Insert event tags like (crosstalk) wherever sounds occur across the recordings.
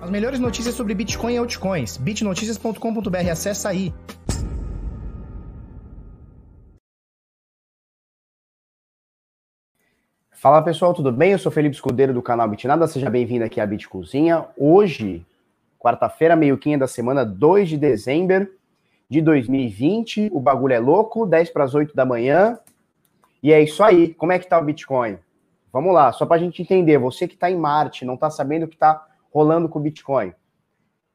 As melhores notícias sobre Bitcoin e altcoins. bitnoticias.com.br, acessa aí. Fala pessoal, tudo bem? Eu sou Felipe Escudeiro do canal Bitnada, seja bem-vindo aqui à Bitcozinha. Hoje, quarta-feira, meio-quinha da semana, 2 de dezembro de 2020. O bagulho é louco, 10 para as 8 da manhã. E é isso aí. Como é que tá o Bitcoin? Vamos lá, só para a gente entender. Você que está em Marte, não está sabendo o que está rolando com o Bitcoin.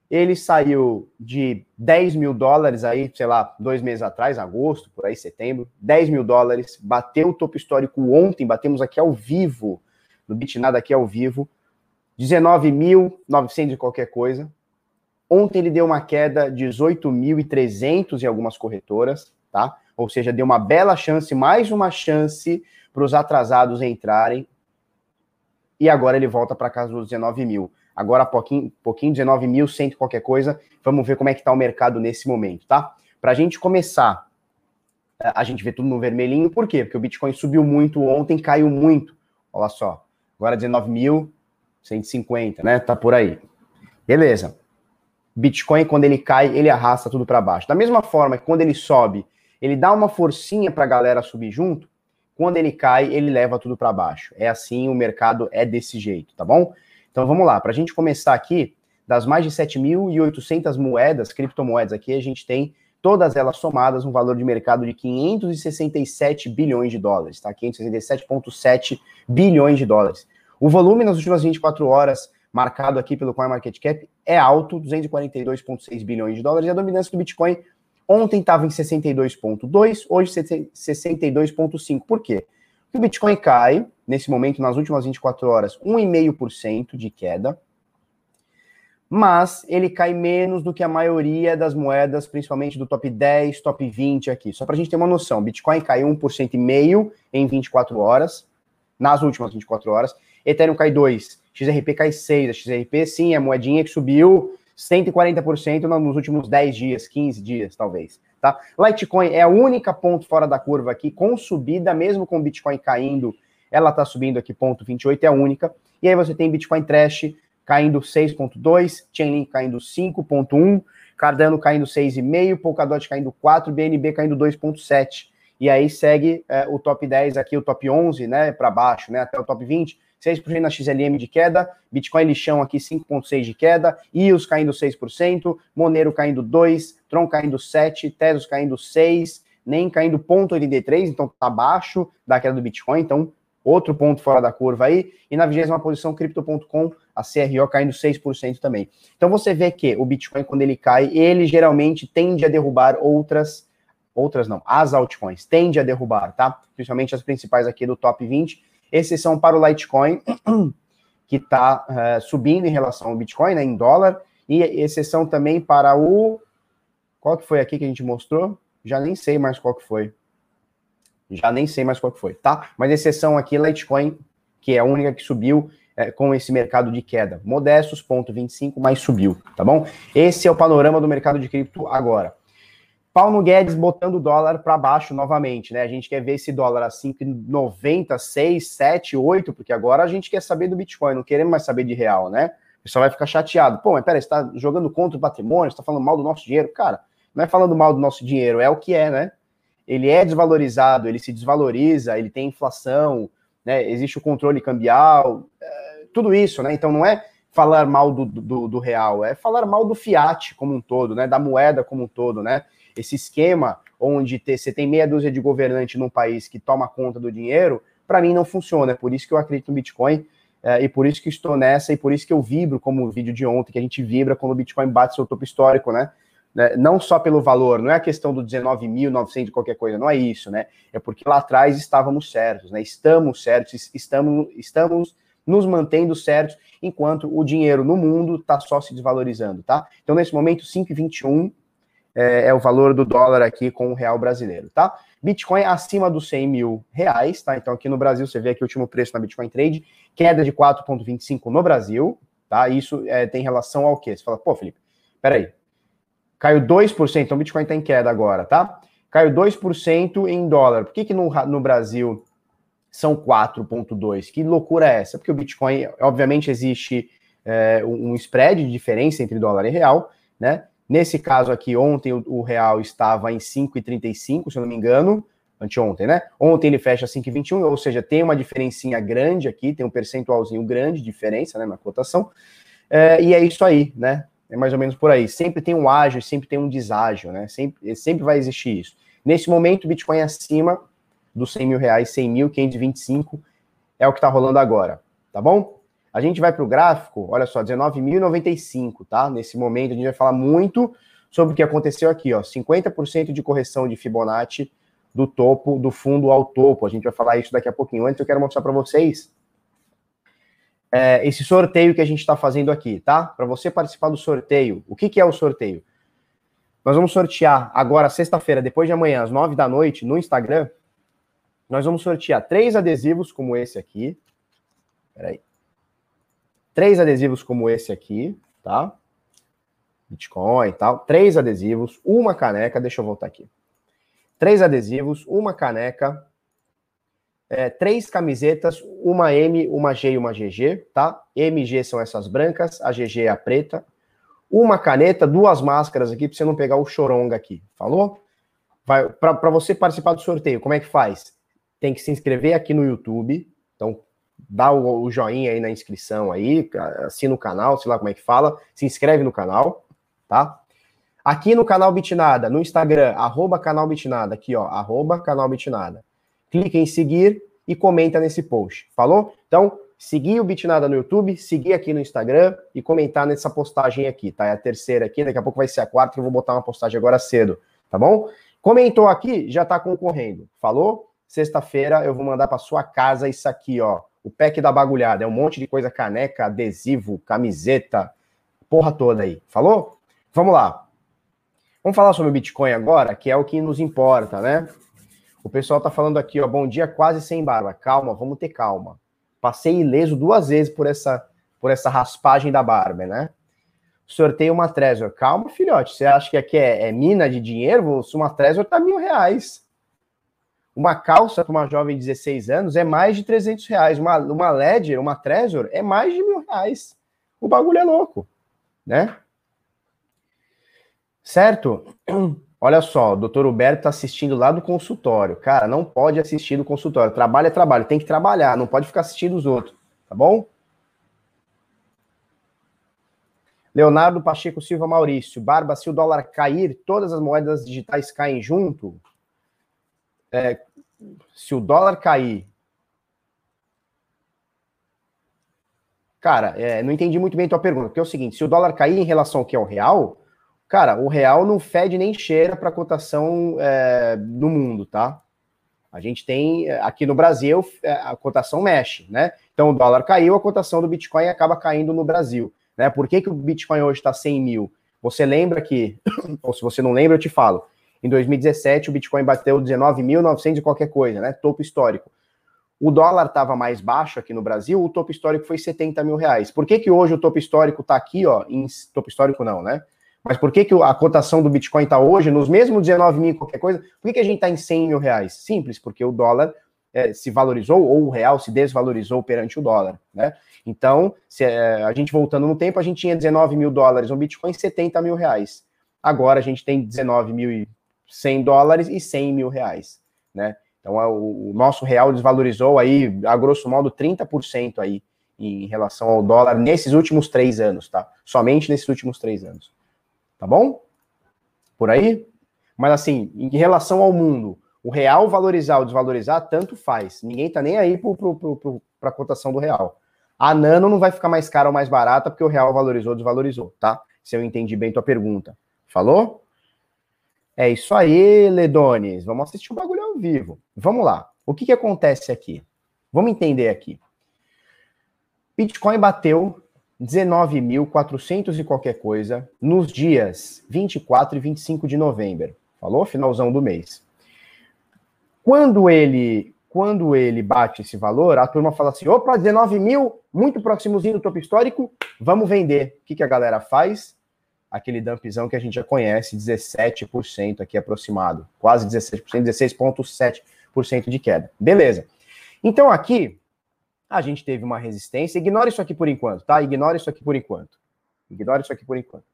Ele saiu de 10 mil dólares aí, sei lá, dois meses atrás, agosto, por aí, setembro, 10 mil dólares, bateu o topo histórico ontem, batemos aqui ao vivo, no Bitnada aqui ao vivo, 19.900 e qualquer coisa. Ontem ele deu uma queda de 18.300 em algumas corretoras, tá? Ou seja, deu uma bela chance, mais uma chance para os atrasados entrarem. E agora ele volta para casa dos 19 mil agora pouquinho, pouquinho 19.100 qualquer coisa. Vamos ver como é que está o mercado nesse momento, tá? Para a gente começar, a gente vê tudo no vermelhinho, por quê? Porque o Bitcoin subiu muito ontem, caiu muito. Olha só, agora 19.150, né? Tá por aí. Beleza. Bitcoin, quando ele cai, ele arrasta tudo para baixo. Da mesma forma que quando ele sobe, ele dá uma forcinha para a galera subir junto, quando ele cai, ele leva tudo para baixo. É assim, o mercado é desse jeito, tá bom? Então vamos lá, para a gente começar aqui, das mais de 7.800 moedas, criptomoedas aqui, a gente tem todas elas somadas um valor de mercado de 567 bilhões de dólares, tá? 567,7 bilhões de dólares. O volume nas últimas 24 horas, marcado aqui pelo CoinMarketCap, é alto, 242,6 bilhões de dólares, e a dominância do Bitcoin ontem estava em 62,2, hoje 62,5. Por quê? O Bitcoin cai, nesse momento, nas últimas 24 horas, 1,5% de queda, mas ele cai menos do que a maioria das moedas, principalmente do top 10, top 20 aqui. Só para a gente ter uma noção, Bitcoin caiu 1,5% em 24 horas, nas últimas 24 horas, Ethereum cai 2%, XRP cai 6%, a XRP sim, é a moedinha que subiu 140% nos últimos 10 dias, 15 dias, talvez. Tá? Litecoin é a única ponto fora da curva aqui, com subida, mesmo com o Bitcoin caindo ela está subindo aqui, ponto 28 é a única. E aí você tem Bitcoin Trash caindo 6.2, Chainlink caindo 5.1, Cardano caindo 6,5, Polkadot caindo 4, BNB caindo 2.7. E aí segue é, o top 10 aqui, o top 11, né, para baixo, né, até o top 20, 6% na XLM de queda, Bitcoin lixão aqui 5,6% de queda, EOS caindo 6%, Monero caindo 2%, Tron caindo 7%, Tesos caindo 6%, nem caindo 0,83%, então tá abaixo da queda do Bitcoin, então outro ponto fora da curva aí, e na vigésima posição, Crypto.com, a CRO caindo 6% também. Então você vê que o Bitcoin, quando ele cai, ele geralmente tende a derrubar outras, outras não, as altcoins, tende a derrubar, tá? Principalmente as principais aqui do top 20, exceção para o Litecoin, (clears throat) que está uh, subindo em relação ao Bitcoin, né, em dólar, e exceção também para o... Qual que foi aqui que a gente mostrou? Já nem sei mais qual que foi. Já nem sei mais qual que foi, tá? Mas exceção aqui, Litecoin, que é a única que subiu é, com esse mercado de queda. Modestos, ponto 25, mas subiu, tá bom? Esse é o panorama do mercado de cripto agora. Paulo Guedes botando o dólar para baixo novamente, né? A gente quer ver esse dólar a 5,90, 6, 7, 8, porque agora a gente quer saber do Bitcoin, não queremos mais saber de real, né? O pessoal vai ficar chateado. Pô, mas peraí, você está jogando contra o patrimônio, você está falando mal do nosso dinheiro. Cara, não é falando mal do nosso dinheiro, é o que é, né? ele é desvalorizado, ele se desvaloriza, ele tem inflação, né? Existe o controle cambial, é, tudo isso, né? Então não é falar mal do, do, do, real, é falar mal do fiat como um todo, né? Da moeda como um todo, né? Esse esquema onde ter, você tem meia dúzia de governante num país que toma conta do dinheiro, para mim não funciona. É por isso que eu acredito no Bitcoin é, e por isso que estou nessa e por isso que eu vibro como o vídeo de ontem, que a gente vibra quando o Bitcoin bate seu topo histórico, né? Né, não só pelo valor, não é a questão do 19.900 de qualquer coisa, não é isso, né? É porque lá atrás estávamos certos, né? Estamos certos, estamos, estamos nos mantendo certos, enquanto o dinheiro no mundo está só se desvalorizando, tá? Então, nesse momento, 5,21 é, é o valor do dólar aqui com o real brasileiro, tá? Bitcoin acima dos 100 mil reais, tá? Então, aqui no Brasil, você vê aqui o último preço na Bitcoin Trade, queda de 4,25 no Brasil, tá? Isso é, tem relação ao quê? Você fala, pô, Felipe, peraí, Caiu 2%, então o Bitcoin está em queda agora, tá? Caiu 2% em dólar. Por que, que no, no Brasil são 4,2%? Que loucura é essa? Porque o Bitcoin, obviamente, existe é, um spread de diferença entre dólar e real, né? Nesse caso aqui, ontem o, o real estava em 5,35, se eu não me engano, anteontem, né? Ontem ele fecha 5,21, ou seja, tem uma diferencinha grande aqui, tem um percentualzinho grande de diferença né, na cotação. É, e é isso aí, né? É mais ou menos por aí. Sempre tem um ágio, sempre tem um deságio, né? Sempre, sempre vai existir isso. Nesse momento, o Bitcoin é acima dos 100 mil reais, 100 mil, 525 é o que está rolando agora, tá bom? A gente vai para o gráfico, olha só, 19.095, tá? Nesse momento a gente vai falar muito sobre o que aconteceu aqui, ó, 50% de correção de Fibonacci do topo, do fundo ao topo. A gente vai falar isso daqui a pouquinho. Antes eu quero mostrar para vocês é, esse sorteio que a gente está fazendo aqui, tá? Para você participar do sorteio, o que, que é o sorteio? Nós vamos sortear agora, sexta-feira, depois de amanhã, às nove da noite, no Instagram. Nós vamos sortear três adesivos como esse aqui. Peraí. Três adesivos como esse aqui, tá? Bitcoin e tal. Três adesivos, uma caneca. Deixa eu voltar aqui três adesivos, uma caneca, é, três camisetas, uma M, uma G e uma GG, tá? MG são essas brancas, a GG é a preta. Uma caneta, duas máscaras aqui, para você não pegar o choronga aqui, falou? Para você participar do sorteio, como é que faz? Tem que se inscrever aqui no YouTube, então dá o, o joinha aí na inscrição aí, assina o canal, sei lá como é que fala, se inscreve no canal, tá? Aqui no canal Bitnada, no Instagram, arroba canal Bitnada, aqui ó, arroba canal Bitnada. Clique em seguir e comenta nesse post, falou? Então, seguir o Bitnada no YouTube, seguir aqui no Instagram e comentar nessa postagem aqui, tá? É a terceira aqui, daqui a pouco vai ser a quarta, que eu vou botar uma postagem agora cedo, tá bom? Comentou aqui, já tá concorrendo, falou? Sexta-feira eu vou mandar para sua casa isso aqui, ó, o pack da bagulhada, é um monte de coisa, caneca, adesivo, camiseta, porra toda aí, falou? Vamos lá, Vamos falar sobre o Bitcoin agora, que é o que nos importa, né? O pessoal tá falando aqui, ó, bom dia, quase sem barba. Calma, vamos ter calma. Passei ileso duas vezes por essa, por essa raspagem da barba, né? Sorteio uma Trezor. Calma, filhote. Você acha que aqui é, é mina de dinheiro? Uma Trezor tá mil reais. Uma calça para uma jovem de 16 anos é mais de 300 reais. Uma, uma Ledger, uma Trezor, é mais de mil reais. O bagulho é louco, né? Certo? (clears throat) Olha só, o doutor Huberto está assistindo lá do consultório. Cara, não pode assistir do consultório. Trabalho é trabalho, tem que trabalhar, não pode ficar assistindo os outros, tá bom? Leonardo Pacheco Silva Maurício. Barba, se o dólar cair, todas as moedas digitais caem junto? É, se o dólar cair. Cara, é, não entendi muito bem a tua pergunta, porque é o seguinte: se o dólar cair em relação ao que é o real, Cara, o real não fede nem cheira para cotação é, no mundo, tá? A gente tem, aqui no Brasil, é, a cotação mexe, né? Então o dólar caiu, a cotação do Bitcoin acaba caindo no Brasil. Né? Por que, que o Bitcoin hoje está 100 mil? Você lembra que, (coughs) ou se você não lembra, eu te falo. Em 2017, o Bitcoin bateu 19.900 e qualquer coisa, né? Topo histórico. O dólar estava mais baixo aqui no Brasil, o topo histórico foi 70 mil reais. Por que, que hoje o topo histórico está aqui, ó? Em, topo histórico não, né? Mas por que, que a cotação do Bitcoin está hoje nos mesmos 19 mil qualquer coisa? Por que, que a gente está em 100 mil reais? Simples, porque o dólar é, se valorizou ou o real se desvalorizou perante o dólar, né? Então, se, é, a gente voltando no tempo, a gente tinha 19 mil dólares no Bitcoin, 70 mil reais. Agora a gente tem 19 mil e 100 dólares e 100 mil reais, né? Então, o, o nosso real desvalorizou aí, a grosso modo, 30% aí em relação ao dólar nesses últimos três anos, tá? Somente nesses últimos três anos. Tá bom? Por aí? Mas assim, em relação ao mundo, o real valorizar ou desvalorizar, tanto faz. Ninguém tá nem aí para a cotação do real. A nano não vai ficar mais cara ou mais barata porque o real valorizou ou desvalorizou, tá? Se eu entendi bem tua pergunta. Falou? É isso aí, Ledones. Vamos assistir o bagulho ao vivo. Vamos lá. O que, que acontece aqui? Vamos entender aqui. Bitcoin bateu 19.400 e qualquer coisa nos dias 24 e 25 de novembro. Falou? Finalzão do mês. Quando ele quando ele bate esse valor, a turma fala assim: opa, 19 mil, muito próximozinho do topo histórico, vamos vender. O que, que a galera faz? Aquele dumpzão que a gente já conhece, 17% aqui aproximado, quase 17%, 16,7% de queda. Beleza. Então aqui, a gente teve uma resistência. Ignora isso aqui por enquanto, tá? Ignora isso aqui por enquanto. Ignora isso aqui por enquanto.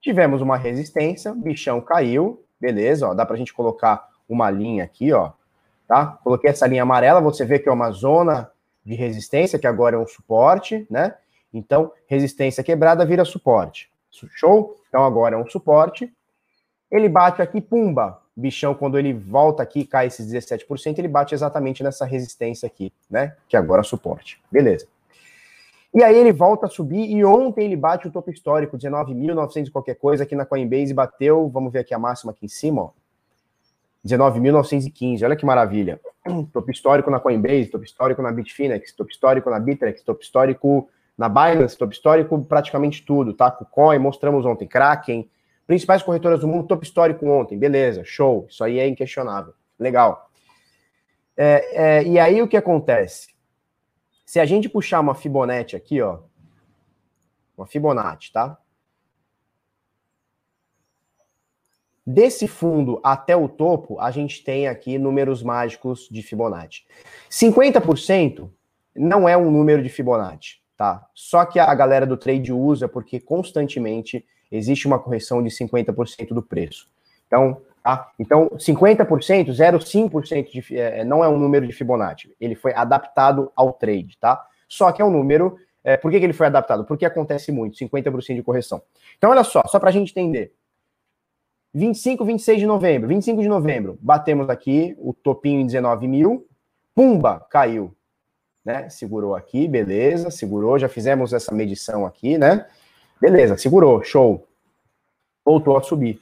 Tivemos uma resistência, bichão caiu, beleza, ó, dá pra gente colocar uma linha aqui, ó, tá? Coloquei essa linha amarela, você vê que é uma zona de resistência, que agora é um suporte, né? Então, resistência quebrada vira suporte. Show? Então, agora é um suporte. Ele bate aqui, pumba. Bichão, quando ele volta aqui, cai esses 17%, ele bate exatamente nessa resistência aqui, né? Que agora é suporte. Beleza. E aí ele volta a subir e ontem ele bate o topo histórico, 19.900 qualquer coisa aqui na Coinbase, bateu, vamos ver aqui a máxima aqui em cima, ó. 19.915, olha que maravilha. (clears throat) Topo histórico na Coinbase, topo histórico na Bitfinex, topo histórico na Bitrex, topo histórico na Binance, topo histórico praticamente tudo, tá? KuCoin, mostramos ontem, Kraken, principais corretoras do mundo, topo histórico ontem, beleza, show, isso aí é inquestionável, legal. É, é, e aí o que acontece? Se a gente puxar uma Fibonacci aqui, ó, uma Fibonacci, tá? Desse fundo até o topo, a gente tem aqui números mágicos de Fibonacci. 50% não é um número de Fibonacci, tá? Só que a galera do trade usa porque constantemente existe uma correção de 50% do preço. Então, tá? Então, 50%, 0,5% de, é, não é um número de Fibonacci. Ele foi adaptado ao trade, tá? Só que é um número. É, por que, que ele foi adaptado? Porque acontece muito, 50% de correção. Então, olha só, só para a gente entender. 25, 26 de novembro. 25 de novembro, batemos aqui o topinho em 19 mil. Pumba, caiu. Né? Segurou aqui, beleza, segurou. Já fizemos essa medição aqui, né? Beleza, segurou, show. Voltou a subir.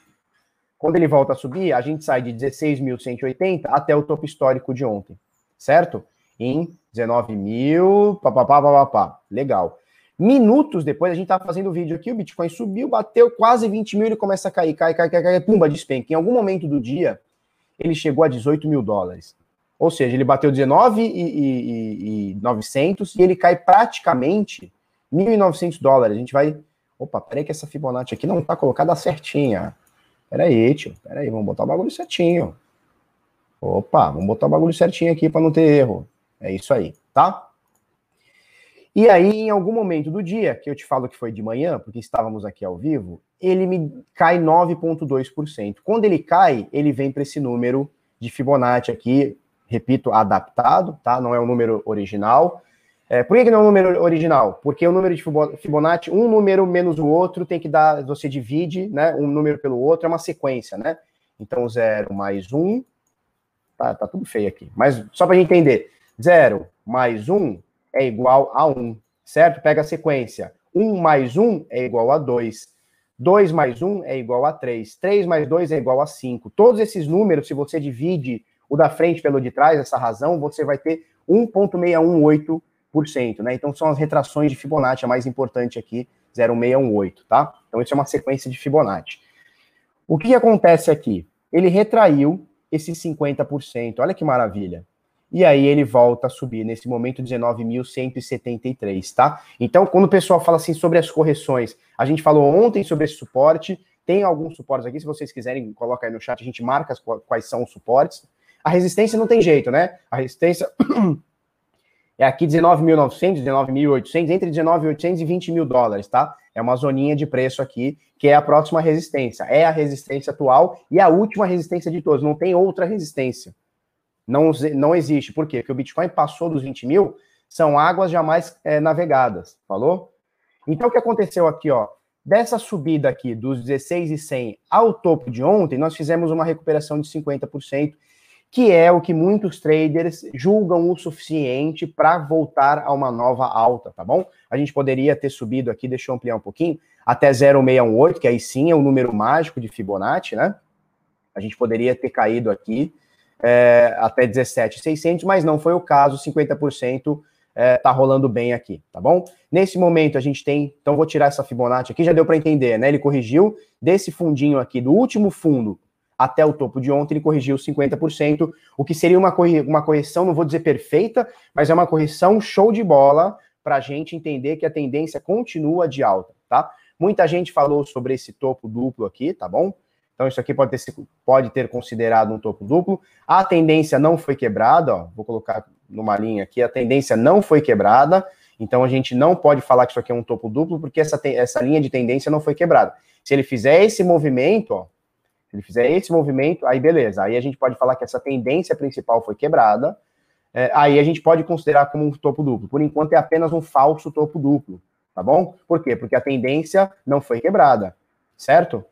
Quando ele volta a subir, a gente sai de 16.180 até o topo histórico de ontem, certo? Em 19 mil, papapá, papapá. Legal. Minutos depois, a gente tá fazendo o vídeo aqui, o Bitcoin subiu, bateu quase 20 mil, ele começa a cair, cai, cai, cai, cai, pumba, despenca. Em algum momento do dia, ele chegou a 18 mil dólares. Ou seja, ele bateu 19 e, e, e 900 e ele cai praticamente 1.900 dólares. A gente vai Opa, peraí que essa Fibonacci aqui não tá colocada certinha. Peraí, tio. Peraí, vamos botar o bagulho certinho. Opa, vamos botar o bagulho certinho aqui para não ter erro. É isso aí, tá? E aí, em algum momento do dia, que eu te falo que foi de manhã, porque estávamos aqui ao vivo, ele me cai 9,2%. Quando ele cai, ele vem para esse número de Fibonacci aqui, repito, adaptado, tá? Não é o número original. É, por que, não é um número original? Porque o número de Fibonacci, um número menos o outro, tem que dar, você divide, né? Um número pelo outro, é uma sequência, né? Então, 0 mais 1, um, tá, tá tudo feio aqui. Mas só para gente entender, 0 mais 1 um é igual a 1, um, certo? Pega a sequência. 1 um mais 1 um é igual a 2. 2 mais 1 é igual a 3. 3 mais 2 é igual a 5. Todos esses números, se você divide o da frente pelo de trás, essa razão, você vai ter 1.618 né? Então são as retrações de Fibonacci, a mais importante aqui, 0618, tá? Então isso é uma sequência de Fibonacci. O que acontece aqui? Ele retraiu esses 50%, olha que maravilha. E aí ele volta a subir, nesse momento 19.173, tá? Então, quando o pessoal fala assim sobre as correções, a gente falou ontem sobre esse suporte, tem alguns suportes aqui, se vocês quiserem, coloca aí no chat, a gente marca quais são os suportes. A resistência não tem jeito, né? A resistência (clears throat) é aqui 19.900, 19.800, entre 19.800 e 20 mil dólares, tá? É uma zoninha de preço aqui, que é a próxima resistência. É a resistência atual e a última resistência de todos. Não tem outra resistência. Não, não existe. Por quê? Porque o Bitcoin passou dos 20 mil, são águas jamais é, navegadas. Falou? Então, o que aconteceu aqui, ó? Dessa subida aqui dos 16,100 ao topo de ontem, nós fizemos uma recuperação de 50% que é o que muitos traders julgam o suficiente para voltar a uma nova alta, tá bom? A gente poderia ter subido aqui, deixa eu ampliar um pouquinho, até 0,618, que aí sim é o número mágico de Fibonacci, né? A gente poderia ter caído aqui é, até 17,600, mas não foi o caso, 50% é, tá rolando bem aqui, tá bom? Nesse momento a gente tem, então vou tirar essa Fibonacci aqui, já deu para entender, né? Ele corrigiu desse fundinho aqui, do último fundo até o topo de ontem, ele corrigiu 50%, o que seria uma, corre uma correção, não vou dizer perfeita, mas é uma correção show de bola para a gente entender que a tendência continua de alta, tá? Muita gente falou sobre esse topo duplo aqui, tá bom? Então isso aqui pode ter, pode ter considerado um topo duplo. A tendência não foi quebrada, ó, vou colocar numa linha aqui, a tendência não foi quebrada, então a gente não pode falar que isso aqui é um topo duplo, porque essa, essa linha de tendência não foi quebrada. Se ele fizer esse movimento, ó, se ele fizer esse movimento, aí beleza. Aí a gente pode falar que essa tendência principal foi quebrada. É, aí a gente pode considerar como um topo duplo. Por enquanto é apenas um falso topo duplo, tá bom? Por quê? Porque a tendência não foi quebrada, certo?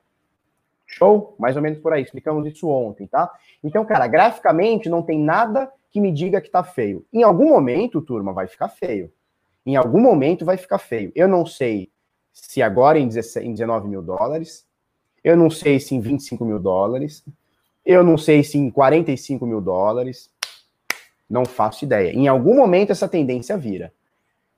Show? Mais ou menos por aí. Explicamos isso ontem, tá? Então, cara, graficamente não tem nada que me diga que tá feio. Em algum momento, turma, vai ficar feio. Em algum momento vai ficar feio. Eu não sei se agora em 19 mil dólares, eu não sei se em 25 mil dólares, eu não sei se em 45 mil dólares, não faço ideia. Em algum momento essa tendência vira.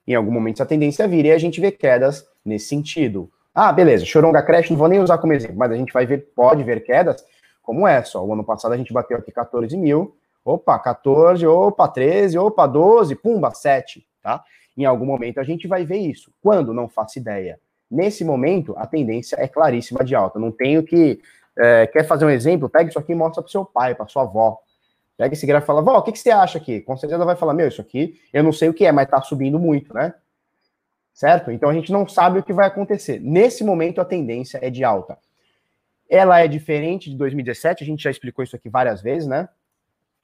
Em algum momento essa tendência vira e a gente vê quedas nesse sentido. Ah, beleza, Choronga Crash não vou nem usar como exemplo, mas a gente vai ver, pode ver quedas como essa. O ano passado a gente bateu aqui 14 mil, opa, 14, opa, 13, opa, 12, pumba, 7, tá? Em algum momento a gente vai ver isso. Quando? Não faço ideia. Nesse momento, a tendência é claríssima de alta. Não tenho que. É, quer fazer um exemplo? Pega isso aqui e mostra para seu pai, para sua avó. Pega esse gráfico e fala, vó, o que, que você acha aqui? Com certeza ela vai falar, meu, isso aqui eu não sei o que é, mas tá subindo muito, né? Certo? Então a gente não sabe o que vai acontecer. Nesse momento, a tendência é de alta. Ela é diferente de 2017, a gente já explicou isso aqui várias vezes, né?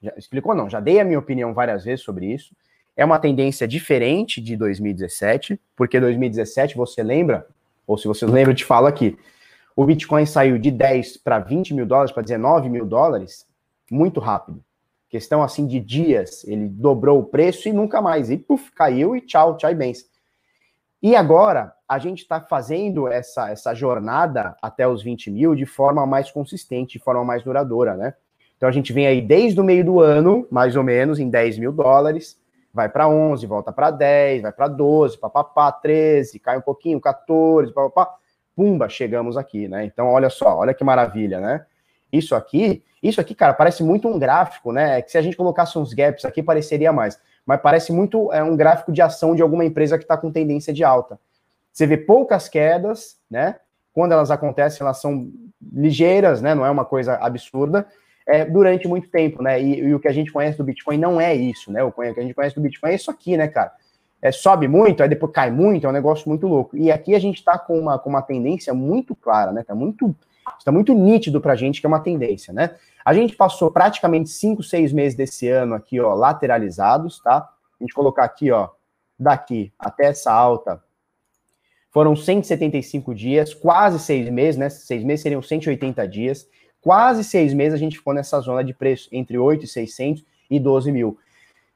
Já explicou não, já dei a minha opinião várias vezes sobre isso. É uma tendência diferente de 2017, porque 2017, você lembra, ou se você lembra, eu te falo aqui. O Bitcoin saiu de 10 para 20 mil dólares, para 19 mil dólares, muito rápido. Questão assim de dias, ele dobrou o preço e nunca mais. E puf, caiu e tchau, tchau e bens. E agora, a gente está fazendo essa, essa jornada até os 20 mil de forma mais consistente, de forma mais duradoura, né? Então a gente vem aí desde o meio do ano, mais ou menos, em 10 mil dólares, vai para 11, volta para 10, vai para 12, papapá, 13, cai um pouquinho, 14, papapá, pumba, chegamos aqui, né? Então, olha só, olha que maravilha, né? Isso aqui, isso aqui, cara, parece muito um gráfico, né? É que se a gente colocasse uns gaps aqui, pareceria mais. Mas parece muito é, um gráfico de ação de alguma empresa que está com tendência de alta. Você vê poucas quedas, né? Quando elas acontecem, elas são ligeiras, né? Não é uma coisa absurda é, durante muito tempo, né? E, e, o que a gente conhece do Bitcoin não é isso, né? O que a gente conhece do Bitcoin é isso aqui, né, cara? É, sobe muito, aí depois cai muito, é um negócio muito louco. E aqui a gente está com uma, com uma tendência muito clara, né? Tá muito, está muito nítido para a gente que é uma tendência, né? A gente passou praticamente 5, 6 meses desse ano aqui, ó, lateralizados, tá? A gente colocar aqui, ó, daqui até essa alta, foram 175 dias, quase seis meses, né? Seis meses seriam 180 dias quase seis meses a gente ficou nessa zona de preço entre 8,600 e 12 mil.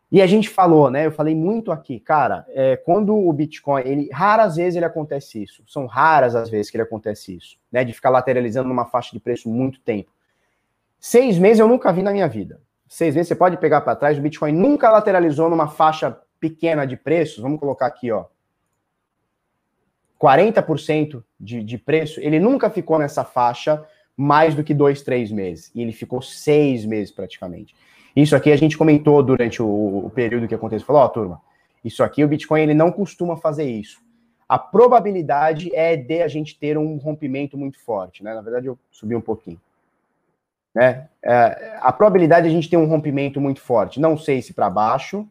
E a gente falou, né? Eu falei muito aqui, cara, é, quando o Bitcoin, ele raras vezes ele acontece isso. São raras as vezes que ele acontece isso, né? De ficar lateralizando numa faixa de preço muito tempo. Seis meses eu nunca vi na minha vida. Seis meses você pode pegar para trás, o Bitcoin nunca lateralizou numa faixa pequena de preços. Vamos colocar aqui, ó. 40% de, de preço, ele nunca ficou nessa faixa mais do que dois, três meses. E ele ficou seis meses praticamente. Isso aqui a gente comentou durante o, o período que aconteceu. Falou, ó, oh, turma, isso aqui o Bitcoin ele não costuma fazer isso. A probabilidade é de a gente ter um rompimento muito forte, né? Na verdade, eu subi um pouquinho. Né? É, a probabilidade de a gente ter um rompimento muito forte, não sei se para baixo,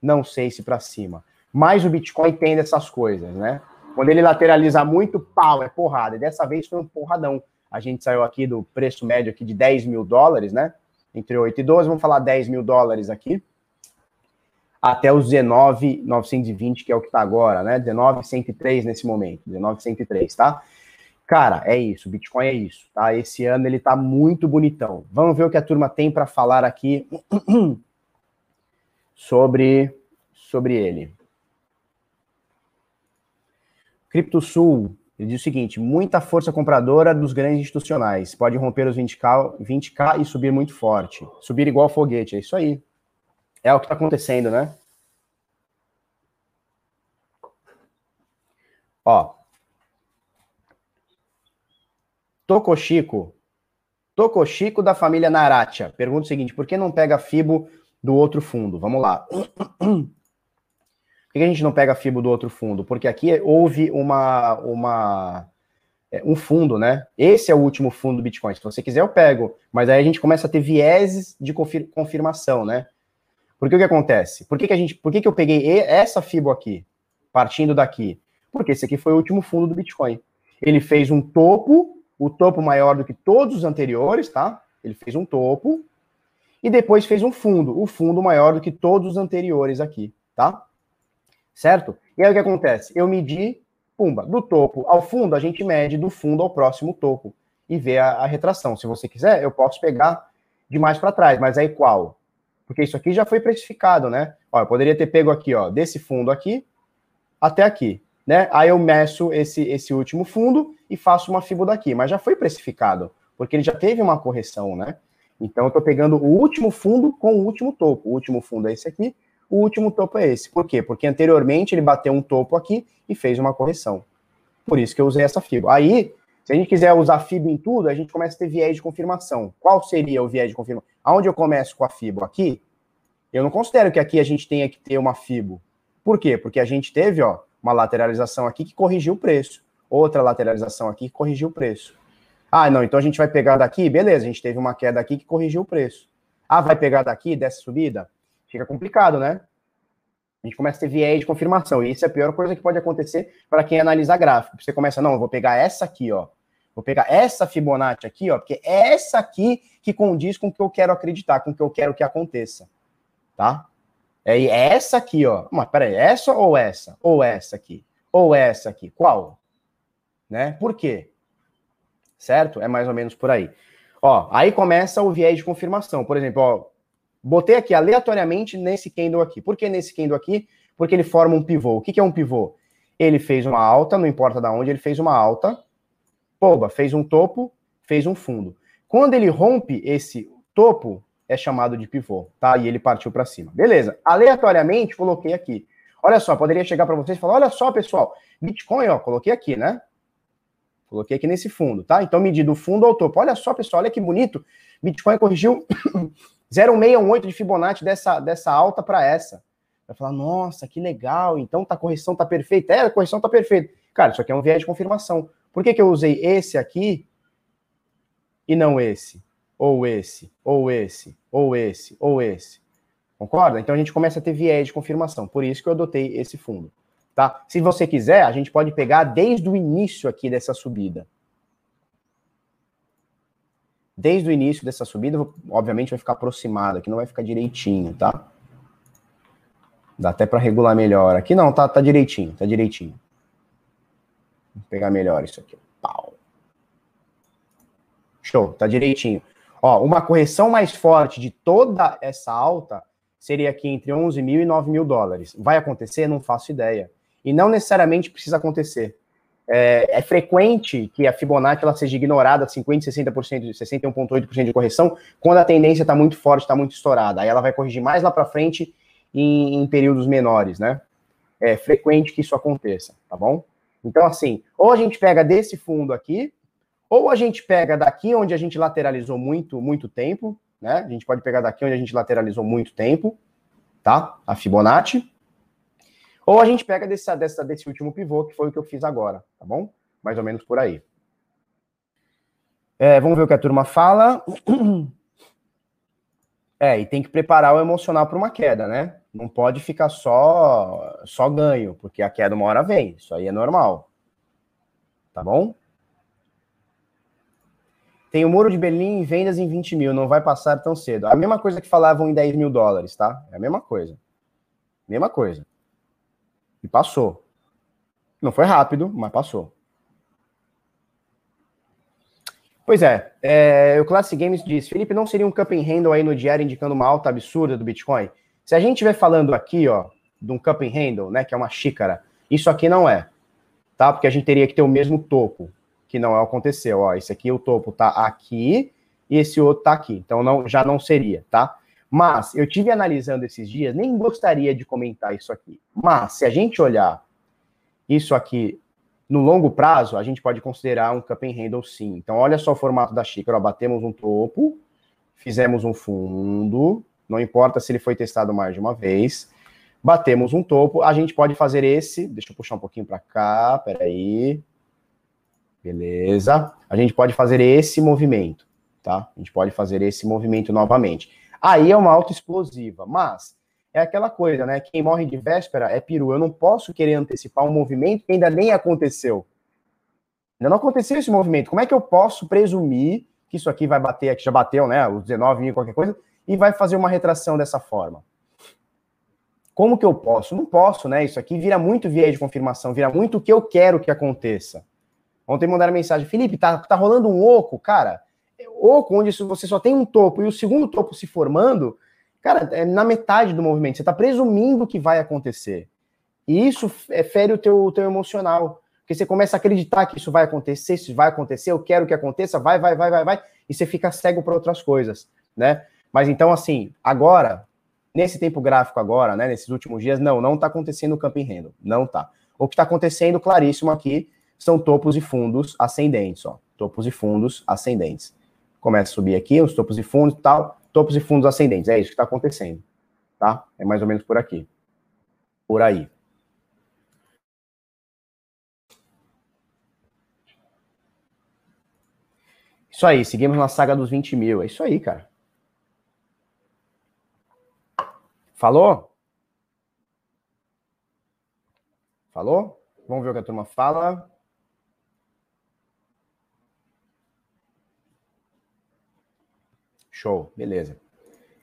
não sei se para cima. Mas o Bitcoin tem dessas coisas, né? Quando ele lateraliza muito, pau, é porrada. E dessa vez foi um porradão. A gente saiu aqui do preço médio aqui de 10 mil dólares, né? Entre 8 e 12, vamos falar 10 mil dólares aqui. Até os 19,920, que é o que está agora, né? 19,103 nesse momento. 19,103, tá? Cara, é isso, Bitcoin é isso, tá? Esse ano ele tá muito bonitão. Vamos ver o que a turma tem para falar aqui (clears throat) sobre sobre ele. CryptoSul ele diz o seguinte: muita força compradora dos grandes institucionais. Pode romper os 20K, 20K e subir muito forte. Subir igual foguete. É isso aí. É o que está acontecendo, né? Ó. Tocochico. Tocochico da família Naratia. Pergunta o seguinte: por que não pega FIBO do outro fundo? Vamos lá. (clears throat) Por que a gente não pega a FIBO do outro fundo? Porque aqui houve uma, uma, é, um fundo, né? Esse é o último fundo do Bitcoin. Se você quiser, eu pego. Mas aí a gente começa a ter vieses de confirmação, né? Porque o que acontece? Por que, que a gente, por que, que eu peguei essa FIBO aqui, partindo daqui? Porque esse aqui foi o último fundo do Bitcoin. Ele fez um topo, o topo maior do que todos os anteriores, tá? Ele fez um topo e depois fez um fundo, o fundo maior do que todos os anteriores aqui, tá? Certo? E aí o que acontece? Eu medi, pumba, do topo ao fundo, a gente mede do fundo ao próximo topo e vê a, a retração. Se você quiser, eu posso pegar de mais para trás, mas aí qual? Porque isso aqui já foi precificado, né? Ó, eu poderia ter pego aqui, ó, desse fundo aqui até aqui, né? Aí eu meço esse, esse último fundo e faço uma fibra daqui, mas já foi precificado, porque ele já teve uma correção, né? Então eu estou pegando o último fundo com o último topo. O último fundo é esse aqui, o último topo é esse. Por quê? Porque anteriormente ele bateu um topo aqui e fez uma correção. Por isso que eu usei essa fibra. Aí, se a gente quiser usar fibra em tudo, a gente começa a ter viés de confirmação. Qual seria o viés de confirmação? Aonde eu começo com a fibra aqui, eu não considero que aqui a gente tenha que ter uma fibra. Por quê? Porque a gente teve, ó, uma lateralização aqui que corrigiu o preço, outra lateralização aqui que corrigiu o preço. Ah, não, então a gente vai pegar daqui, beleza, a gente teve uma queda aqui que corrigiu o preço. Ah, vai pegar daqui, dessa subida? Fica complicado, né? A gente começa a ter viés de confirmação, e isso é a pior coisa que pode acontecer para quem analisa gráfico. Você começa, não, vou pegar essa aqui, ó. Vou pegar essa Fibonacci aqui, ó, porque é essa aqui que condiz com o que eu quero acreditar, com o que eu quero que aconteça. Tá? É essa aqui, ó. Mas peraí, essa ou essa? Ou essa aqui? Ou essa aqui? Qual? Né? Por quê? certo? É mais ou menos por aí. Ó, aí começa o viés de confirmação. Por exemplo, ó, botei aqui aleatoriamente nesse candle aqui. Por que nesse candle aqui? Porque ele forma um pivô. O que, que é um pivô? Ele fez uma alta, não importa da onde, ele fez uma alta. Poba, fez um topo, fez um fundo. Quando ele rompe esse topo, é chamado de pivô, tá? E ele partiu para cima. Beleza. Aleatoriamente, coloquei aqui. Olha só, poderia chegar para vocês e falar: olha só, pessoal, Bitcoin, ó, coloquei aqui, né? Coloquei aqui nesse fundo, tá? Então, medi do fundo ao topo. Olha só, pessoal, olha que bonito. Bitcoin corrigiu 0,618 de Fibonacci dessa, dessa alta para essa. Vai falar, nossa, que legal, então tá, a correção tá perfeita. É, a correção tá perfeita. Cara, isso aqui é um viés de confirmação. Por que, que eu usei esse aqui e não esse? Ou esse, ou esse, ou esse, ou esse. Concorda? Então a gente começa a ter viés de confirmação. Por isso que eu adotei esse fundo. Tá? Se você quiser, a gente pode pegar desde o início aqui dessa subida. Desde o início dessa subida, obviamente vai ficar aproximado, aqui não vai ficar direitinho, tá? Dá até para regular melhor. Aqui não, tá, tá direitinho, tá direitinho. Vou pegar melhor isso aqui. Pau. Show, tá direitinho. Ó, uma correção mais forte de toda essa alta seria aqui entre 11 mil e 9 mil dólares. Vai acontecer? Não faço ideia e não necessariamente precisa acontecer. É, é, frequente que a Fibonacci ela seja ignorada 50%, 60%, 61,8% de correção quando a tendência está muito forte, está muito estourada. Aí ela vai corrigir mais lá para frente em, em, períodos menores, né? É frequente que isso aconteça, tá bom? Então, assim, ou a gente pega desse fundo aqui, ou a gente pega daqui onde a gente lateralizou muito, muito tempo, né? A gente pode pegar daqui onde a gente lateralizou muito tempo, tá? A Fibonacci. Ou a gente pega desse, desse, desse último pivô, que foi o que eu fiz agora, tá bom? Mais ou menos por aí. É, vamos ver o que a turma fala. (clears throat) É, e tem que preparar o emocional para uma queda, né? Não pode ficar só só ganho, porque a queda uma hora vem. Isso aí é normal. Tá bom? Tem o Muro de Berlim em vendas em 20 mil, não vai passar tão cedo. A mesma coisa que falavam em 10 mil dólares, tá? É a mesma coisa. Mesma coisa. E passou. Não foi rápido, mas passou. Pois é, é, o Classic Games diz, Felipe, não seria um cup and handle aí no diário indicando uma alta absurda do Bitcoin? Se a gente estiver falando aqui, ó, de um cup and handle, né, que é uma xícara, isso aqui não é, tá? Porque a gente teria que ter o mesmo topo, que não aconteceu, ó, esse aqui, o topo tá aqui, e esse outro tá aqui, então não, já não seria, tá? Mas eu tive analisando esses dias, nem gostaria de comentar isso aqui. Mas se a gente olhar isso aqui no longo prazo, a gente pode considerar um cup and handle sim. Então olha só o formato da xícara, ó, batemos um topo, fizemos um fundo, não importa se ele foi testado mais de uma vez, batemos um topo, a gente pode fazer esse, deixa eu puxar um pouquinho para cá, peraí, beleza, a gente pode fazer esse movimento, tá? A gente pode fazer esse movimento novamente. Aí é uma alta explosiva, mas é aquela coisa, né? Quem morre de véspera é peru. Eu não posso querer antecipar um movimento que ainda nem aconteceu. Ainda não aconteceu esse movimento. Como é que eu posso presumir que isso aqui vai bater, que já bateu, né? Os 19 mil, qualquer coisa, e vai fazer uma retração dessa forma? Como que eu posso? Não posso, né? Isso aqui vira muito viés de confirmação, vira muito o que eu quero que aconteça. Ontem mandaram mensagem, Felipe, tá, tá rolando um oco, cara. Oco, onde você só tem um topo e o segundo topo se formando, cara, é na metade do movimento. Você está presumindo que vai acontecer. E isso é, fere o teu, teu emocional. Porque você começa a acreditar que isso vai acontecer, isso vai acontecer, eu quero que aconteça, vai, vai, vai, vai, vai, e você fica cego para outras coisas, né? Mas então, assim, agora, nesse tempo gráfico agora, né, nesses últimos dias, não, não está acontecendo o camping handle, não tá. O que está acontecendo, claríssimo aqui, são topos e fundos ascendentes, ó, topos e fundos ascendentes. Começa a subir aqui, os topos e fundos e tal, topos e fundos ascendentes, é isso que está acontecendo, tá? É mais ou menos por aqui, por aí. Isso aí, seguimos na saga dos 20 mil. É isso aí, cara. Falou? Falou? Vamos ver o que a turma fala. Show, beleza.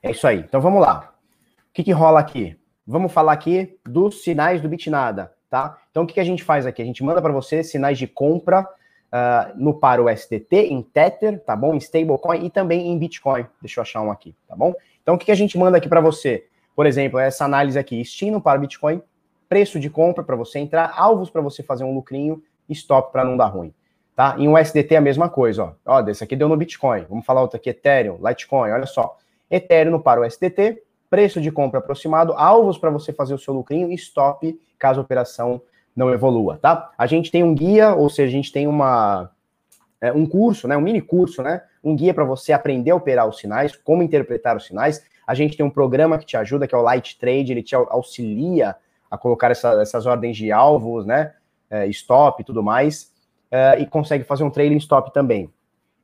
É isso aí. Então vamos lá. O que, que rola aqui? Vamos falar aqui dos sinais do Bitnada, tá? Então o que, que a gente faz aqui? A gente manda para você sinais de compra uh, no para o STT, em Tether, tá bom? Em stablecoin e também em Bitcoin. Deixa eu achar um aqui, tá bom? Então, o que, que a gente manda aqui para você? Por exemplo, essa análise aqui, destino para Bitcoin, preço de compra para você entrar, alvos para você fazer um lucrinho, stop para não dar ruim. Tá? Em um SDT a mesma coisa, ó. Ó, desse aqui deu no Bitcoin. Vamos falar outro aqui, Ethereum, Litecoin, olha só. Ethereum para o SDT, preço de compra aproximado, alvos para você fazer o seu lucrinho e stop caso a operação não evolua, tá? A gente tem um guia, ou seja, a gente tem uma é, um curso, né, um mini curso, né, um guia para você aprender a operar os sinais, como interpretar os sinais. A gente tem um programa que te ajuda, que é o Light Trade, ele te auxilia a colocar essa, essas ordens de alvos, né, é, stop e tudo mais, é, e consegue fazer um trailing stop também.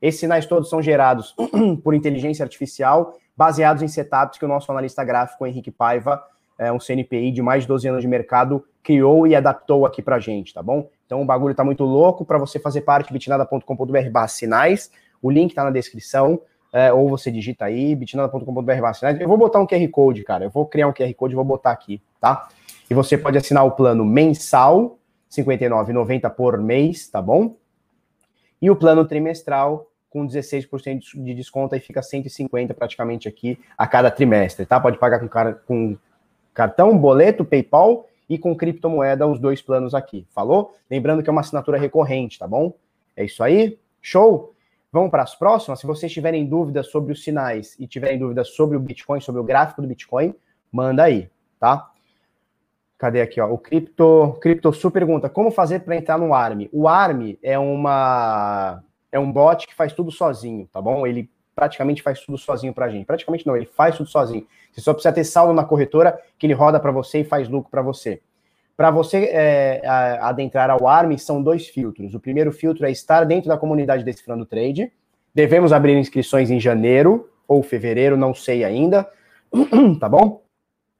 Esses sinais todos são gerados (clears throat) por inteligência artificial, baseados em setups que o nosso analista gráfico, Henrique Paiva, é, um CNPI de mais de 12 anos de mercado, criou e adaptou aqui pra gente, tá bom? Então o bagulho tá muito louco. Para você fazer parte, bitnada.com.br sinais. O link tá na descrição. É, ou você digita aí, bitnada.com.br sinais. Eu vou botar um QR Code, cara. Eu vou criar um QR Code e vou botar aqui, tá? E você pode assinar o plano mensal, 59,90 por mês, tá bom? E o plano trimestral, com 16% de desconto, aí fica 150 praticamente aqui a cada trimestre, tá? Pode pagar com, cara, com cartão, boleto, PayPal e com criptomoeda os dois planos aqui. Falou? Lembrando que é uma assinatura recorrente, tá bom? É isso aí? Show? Vamos para as próximas. Se vocês tiverem dúvidas sobre os sinais e tiverem dúvidas sobre o Bitcoin, sobre o gráfico do Bitcoin, manda aí, tá? Cadê aqui, ó? O Cripto, Cripto pergunta: como fazer para entrar no ARM? O ARM é uma é um bot que faz tudo sozinho, tá bom? Ele praticamente faz tudo sozinho para a gente. Praticamente não, ele faz tudo sozinho. Você só precisa ter saldo na corretora que ele roda para você e faz lucro para você. Para você é, adentrar ao ARM, são dois filtros. O primeiro filtro é estar dentro da comunidade Decifrando Trade. Devemos abrir inscrições em janeiro ou fevereiro, não sei ainda. (clears throat) tá bom?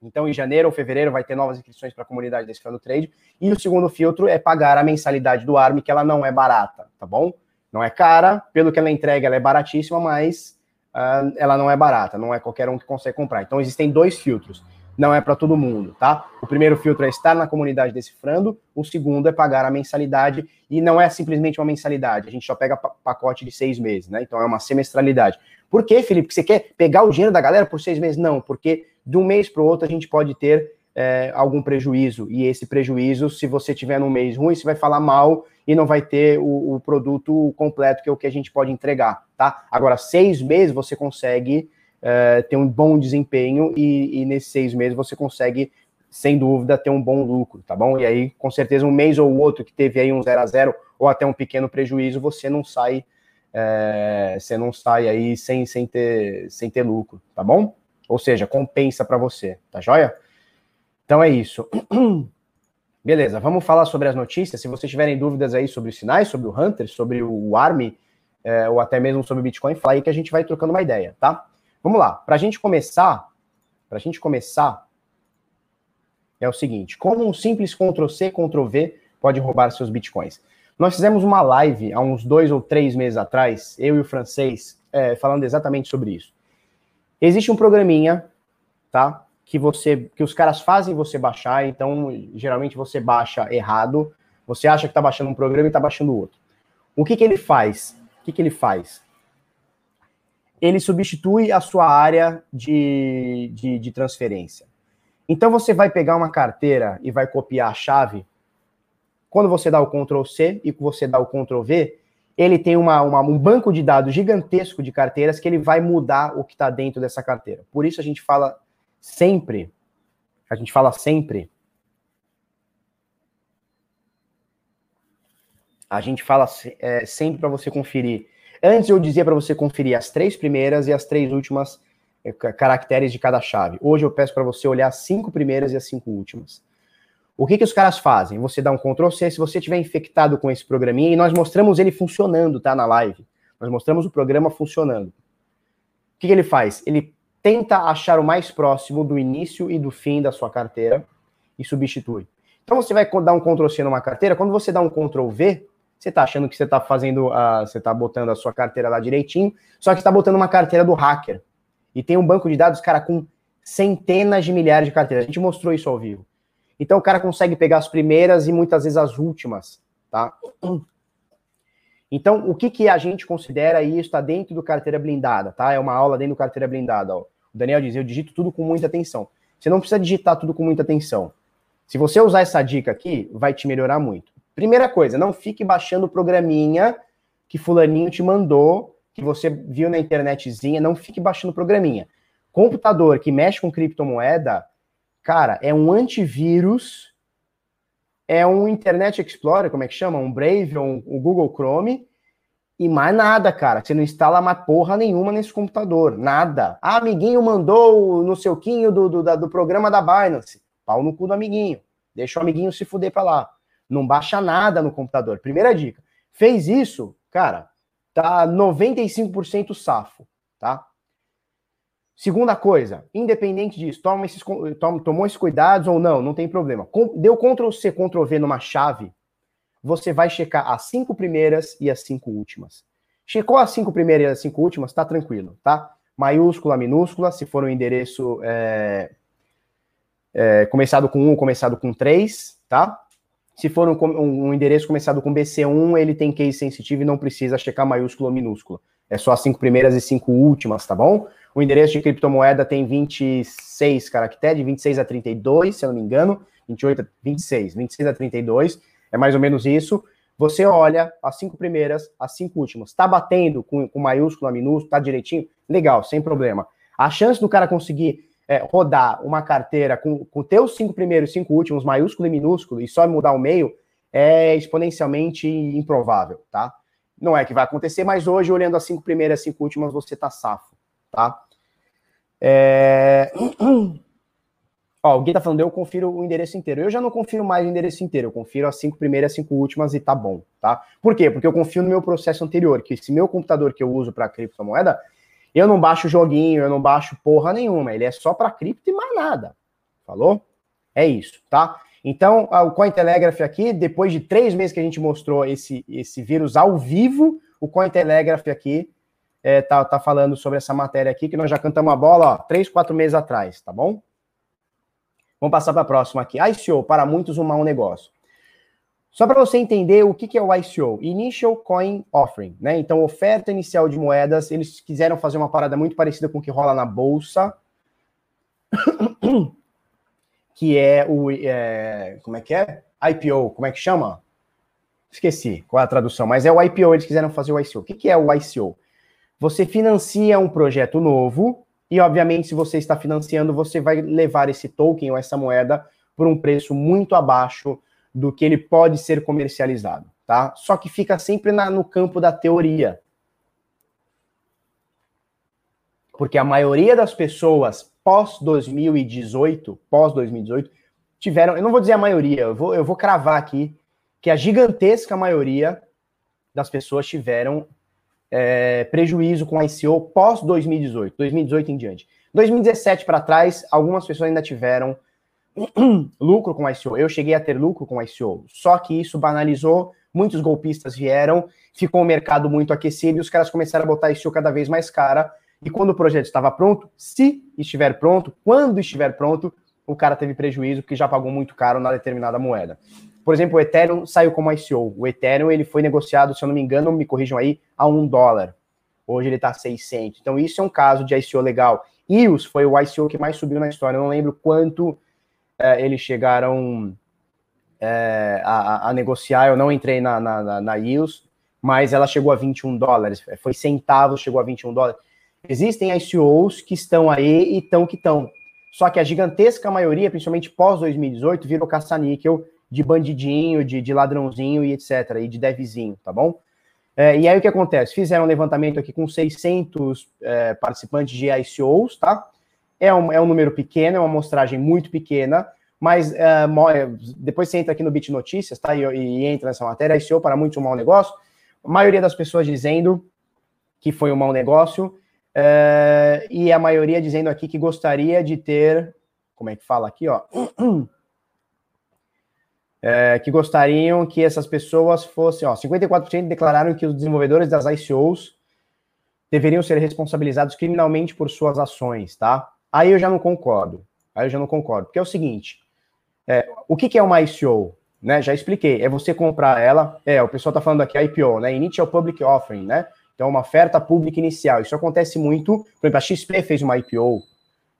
Então, em janeiro ou fevereiro vai ter novas inscrições para a comunidade Decifrando Trade. E o segundo filtro é pagar a mensalidade do ARM, que ela não é barata, tá bom? Não é cara, pelo que ela entrega, ela é baratíssima, mas uh, ela não é barata, não é qualquer um que consegue comprar. Então existem dois filtros. Não é para todo mundo, tá? O primeiro filtro é estar na comunidade decifrando, o segundo é pagar a mensalidade, e não é simplesmente uma mensalidade, a gente só pega pacote de seis meses, né? Então é uma semestralidade. Por que, Felipe? Você quer pegar o dinheiro da galera por seis meses? Não, porque de um mês para o outro a gente pode ter é, algum prejuízo. E esse prejuízo, se você tiver num mês ruim, você vai falar mal e não vai ter o, o, produto completo, que é o que a gente pode entregar, tá? Agora, seis meses você consegue é, ter um bom desempenho e, e nesses seis meses você consegue, sem dúvida, ter um bom lucro, tá bom? E aí, com certeza, um mês ou outro que teve aí um zero a zero ou até um pequeno prejuízo, você não sai, é, você não sai aí sem, sem, ter, sem ter lucro, tá bom? Ou seja, compensa para você, tá joia? Então é isso. (clears throat) Beleza, vamos falar sobre as notícias. Se vocês tiverem dúvidas aí sobre os sinais, sobre o Hunter, sobre o ARM, é, ou até mesmo sobre o Bitcoin, fala aí que a gente vai trocando uma ideia, tá? Vamos lá. Para a gente começar, para a gente começar, é o seguinte: como um simples Ctrl-C, Ctrl-V pode roubar seus bitcoins? Nós fizemos uma live há uns dois ou três meses atrás, eu e o francês, é, falando exatamente sobre isso. Existe um programinha, tá? Que você, que os caras fazem você baixar, então geralmente você baixa errado, você acha que está baixando um programa e está baixando outro. O que, que ele faz? O que, que ele faz? Ele substitui a sua área de, de, de transferência. Então você vai pegar uma carteira e vai copiar a chave. Quando você dá o Ctrl C e você dá o Ctrl V, ele tem uma, uma, um banco de dados gigantesco de carteiras que ele vai mudar o que está dentro dessa carteira. Por isso a gente fala sempre, a gente fala sempre, a gente fala é, sempre para você conferir. Antes eu dizia para você conferir as três primeiras e as três últimas é, caracteres de cada chave. Hoje eu peço para você olhar as cinco primeiras e as cinco últimas. O que, que os caras fazem? Você dá um Ctrl C se você tiver infectado com esse programinha e nós mostramos ele funcionando, tá? Na live. Nós mostramos o programa funcionando. O que, que ele faz? Ele tenta achar o mais próximo do início e do fim da sua carteira e substitui. Então você vai dar um Ctrl C numa carteira, quando você dá um Ctrl V, você está achando que você está fazendo, a, você está botando a sua carteira lá direitinho, só que está botando uma carteira do hacker. E tem um banco de dados, cara, com centenas de milhares de carteiras. A gente mostrou isso ao vivo. Então o cara consegue pegar as primeiras e muitas vezes as últimas, tá? Então, o que, que a gente considera isso está dentro do carteira blindada, tá? É uma aula dentro do carteira blindada. Ó. O Daniel diz, eu digito tudo com muita atenção. Você não precisa digitar tudo com muita atenção. Se você usar essa dica aqui, vai te melhorar muito. Primeira coisa, não fique baixando o programinha que fulaninho te mandou que você viu na internetzinha, não fique baixando programinha. Computador que mexe com criptomoeda, cara, é um antivírus, é um Internet Explorer, como é que chama? Um Brave ou um, um Google Chrome, e mais nada, cara. Você não instala mais porra nenhuma nesse computador. Nada. Ah, amiguinho mandou no seu quinho do, do, do programa da Binance. Pau no cu do amiguinho. Deixa o amiguinho se fuder pra lá. Não baixa nada no computador. Primeira dica. Fez isso, cara, tá 95% safo, tá? Segunda coisa, independente disso, toma esses, toma, tomou esses cuidados ou não, não tem problema. Deu Ctrl C, Ctrl V numa chave, você vai checar as cinco primeiras e as cinco últimas. Checou as cinco primeiras e as cinco últimas, tá tranquilo, tá? Maiúscula, minúscula, se for um endereço é, é, começado com 1, começado com 3, tá? Se for um, um, endereço começado com BC1, ele tem case sensitivo e não precisa checar maiúsculo ou minúsculo. É só as cinco primeiras e cinco últimas, tá bom? O endereço de criptomoeda tem 26 caracteres, de 26 a 32, se eu não me engano, 28 a 26, 26 a 32, é mais ou menos isso. Você olha as cinco primeiras, as cinco últimas. Tá batendo com, com maiúsculo, minúsculo, tá direitinho? Legal, sem problema. A chance do cara conseguir é, rodar uma carteira com, com teus cinco primeiros, cinco últimos, maiúsculo e minúsculo, e só mudar o meio, é exponencialmente improvável, tá? Não é que vai acontecer, mas hoje, olhando as cinco primeiras, cinco últimas, você tá safo, tá? É... (clears throat) Ó, alguém tá falando, eu confiro o endereço inteiro. Eu já não confiro mais o endereço inteiro, eu confiro as cinco primeiras, cinco últimas e tá bom, tá? Por quê? Porque eu confio no meu processo anterior, que esse meu computador que eu uso para criptomoeda, eu não baixo joguinho, eu não baixo porra nenhuma. Ele é só para cripto e mais nada. Falou? É isso, tá? Então, o Cointelegraph aqui, depois de três meses que a gente mostrou esse, esse vírus ao vivo, o Cointelegraph aqui é, tá, tá falando sobre essa matéria aqui, que nós já cantamos a bola, ó, três, quatro meses atrás, tá bom? Vamos passar para a próxima aqui. ICO, para muitos, um mau negócio. Só para você entender o que, que é o ICO, Initial Coin Offering, né? Então, oferta inicial de moedas, eles quiseram fazer uma parada muito parecida com o que rola na bolsa, (coughs) que é o. É, como é que é? IPO, como é que chama? Esqueci qual é a tradução, mas é o IPO, eles quiseram fazer o ICO. O que, que é o ICO? Você financia um projeto novo, e obviamente, se você está financiando, você vai levar esse token ou essa moeda por um preço muito abaixo do que ele pode ser comercializado, tá? Só que fica sempre na, no campo da teoria. Porque a maioria das pessoas pós 2018, pós 2018, tiveram, eu não vou dizer a maioria, eu vou, eu vou cravar aqui que a gigantesca maioria das pessoas tiveram é, prejuízo com ICO pós 2018, 2018 em diante. 2017 para trás, algumas pessoas ainda tiveram (clears throat) lucro com ICO. Eu cheguei a ter lucro com ICO. Só que isso banalizou, muitos golpistas vieram, ficou o mercado muito aquecido e os caras começaram a botar ICO cada vez mais cara. E quando o projeto estava pronto, se estiver pronto, quando estiver pronto, o cara teve prejuízo porque já pagou muito caro na determinada moeda. Por exemplo, o Ethereum saiu como ICO. O Ethereum ele foi negociado, se eu não me engano, me corrijam aí, a um dólar. Hoje ele está a 600. Então isso é um caso de ICO legal. EOS foi o ICO que mais subiu na história. Eu não lembro quanto é, eles chegaram é, a, a, negociar. Eu não entrei na, na, na, na EOS, mas ela chegou a 21 dólares. Foi centavos, chegou a 21 dólares. Existem ICOs que estão aí e estão que estão. Só que a gigantesca maioria, principalmente pós 2018, virou caça-níquel de bandidinho, de, de ladrãozinho e etc. E de devzinho, tá bom? É, e aí o que acontece? Fizeram um levantamento aqui com 600 é, participantes de ICOs, tá? É um, é um número pequeno, é uma amostragem muito pequena, mas é, depois você entra aqui no Bit Notícias, tá? E, e, entra nessa matéria, ICO para muitos um mau negócio. A maioria das pessoas dizendo que foi um mau negócio, é, e a maioria dizendo aqui que gostaria de ter, como é que fala aqui, ó? (clears throat) é, que gostariam que essas pessoas fossem, ó, 54% declararam que os desenvolvedores das ICOs deveriam ser responsabilizados criminalmente por suas ações, tá? Aí eu já não concordo. Aí eu já não concordo. Porque é o seguinte: é, o que, que é uma ICO? Né, já expliquei. É você comprar ela. É, o pessoal está falando aqui IPO, né? Initial Public Offering, né? Então, uma oferta pública inicial. Isso acontece muito. Por exemplo, a XP fez uma IPO.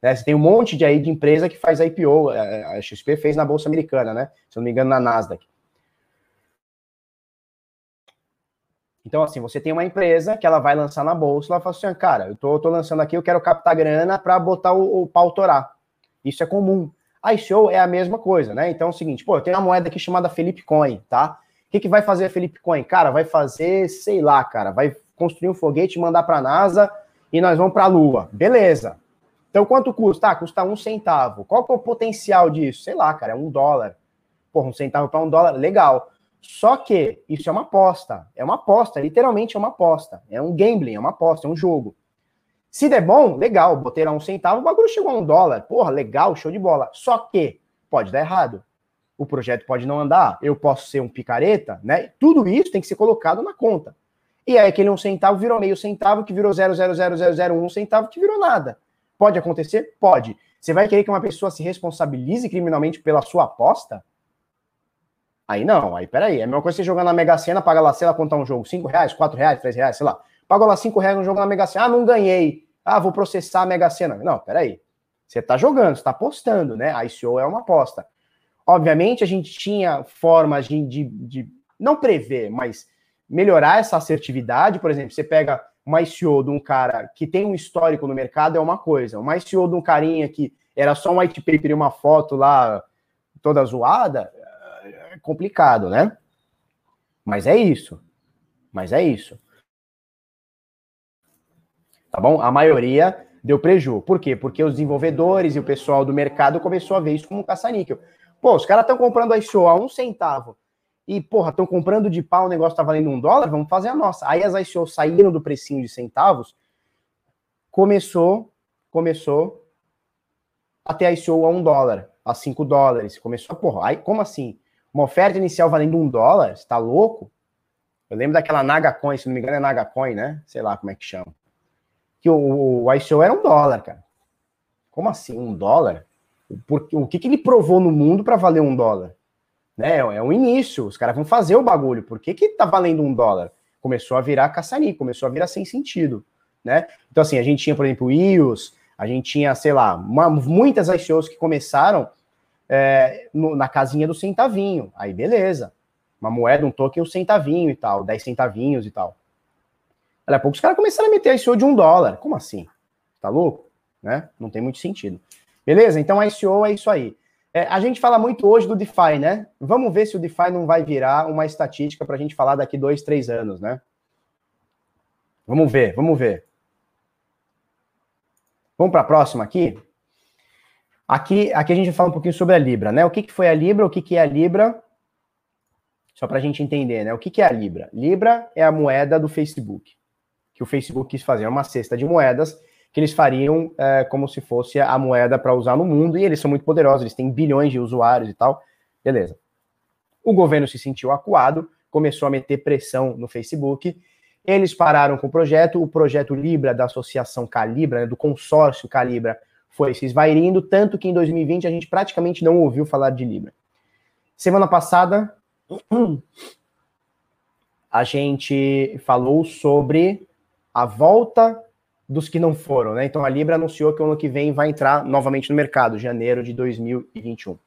Né? Você tem um monte de aí de empresa que faz IPO. É, a XP fez na Bolsa Americana, né? Se não me engano, na Nasdaq. Então, assim, você tem uma empresa que ela vai lançar na bolsa, ela fala assim, cara, eu tô, tô lançando aqui, eu quero captar grana para botar o, o pau torar. Isso é comum. A ICO é a mesma coisa, né? Então é o seguinte, pô, eu tenho uma moeda aqui chamada Felipe Coin, tá? O que, que vai fazer a Felipe Coin? Cara, vai fazer, sei lá, cara, vai construir um foguete, mandar para a NASA e nós vamos para a Lua. Beleza. Então, quanto custa? Ah, custa um centavo. Qual que é o potencial disso? Sei lá, cara, é um dólar. Porra, um centavo para um dólar, legal. Só que isso é uma aposta. É uma aposta, literalmente é uma aposta. É um gambling, é uma aposta, é um jogo. Se der bom, legal, botei lá um centavo, o bagulho chegou a um dólar. Porra, legal, show de bola. Só que pode dar errado. O projeto pode não andar, eu posso ser um picareta, né? Tudo isso tem que ser colocado na conta. E aí aquele um centavo virou meio centavo, que virou 0,00001 centavo, que virou nada. Pode acontecer? Pode. Você vai querer que uma pessoa se responsabilize criminalmente pela sua aposta? Aí não, aí peraí. É a mesma coisa você jogar na Mega Sena, paga lá, sei lá, contar um jogo, 5 reais, 4 reais, 3 reais, sei lá. Pagou lá 5 reais no jogo na Mega Sena, ah, não ganhei. Ah, vou processar a Mega Sena. Não, peraí. Você tá jogando, você tá apostando, né? A ICO é uma aposta. Obviamente, a gente tinha formas de, de, de não prever, mas melhorar essa assertividade. Por exemplo, você pega uma ICO de um cara que tem um histórico no mercado é uma coisa. Uma ICO de um carinha que era só um white paper e uma foto lá toda zoada, é complicado, né? Mas é isso. Mas é isso. Tá bom? A maioria deu preju. Por quê? Porque os desenvolvedores e o pessoal do mercado começou a ver isso como um caça-níquel. Pô, os caras estão comprando a ICO a um centavo e, porra, estão comprando de pau, o negócio tá valendo um dólar, vamos fazer a nossa. Aí as ICOs saíram do precinho de centavos, começou, começou a ter a ICO a um dólar, a cinco dólares. Começou, porra, aí como assim? Uma oferta inicial valendo um dólar? Você tá louco? Eu lembro daquela Nagacoin, se não me engano é Nagacoin, né? Sei lá como é que chama. Que o, o ICO era um dólar, cara. Como assim, um dólar? Por, o que, que ele provou no mundo para valer um dólar? Né? É um início, os caras vão fazer o bagulho. Por que, que tá valendo um dólar? Começou a virar caçani, começou a virar sem sentido. Né? Então, assim, a gente tinha, por exemplo, IOS, a gente tinha, sei lá, uma, muitas ICOs que começaram é, no, na casinha do centavinho. Aí, beleza. Uma moeda, um token, um centavinho e tal, 10 centavinhos e tal. Daqui a pouco os caras começaram a meter ICO de um dólar. Como assim? Tá louco? Né? Não tem muito sentido. Beleza? Então, a ICO é isso aí. É, a gente fala muito hoje do DeFi, né? Vamos ver se o DeFi não vai virar uma estatística para a gente falar daqui dois, três anos, né? Vamos ver, vamos ver. Vamos para a próxima aqui? Aqui, aqui a gente fala um pouquinho sobre a Libra, né? O que, que foi a Libra, o que, que é a Libra? Só para a gente entender, né? O que, que é a Libra? Libra é a moeda do Facebook, que o Facebook quis fazer, é uma cesta de moedas que eles fariam é, como se fosse a moeda para usar no mundo, e eles são muito poderosos, eles têm bilhões de usuários e tal. Beleza. O governo se sentiu acuado, começou a meter pressão no Facebook, eles pararam com o projeto, o projeto Libra da Associação Calibra, né, do consórcio Calibra, foi se esvairindo, tanto que em 2020 a gente praticamente não ouviu falar de Libra. Semana passada, a gente falou sobre a volta dos que não foram, né? Então a Libra anunciou que o ano que vem vai entrar novamente no mercado, janeiro de 2021.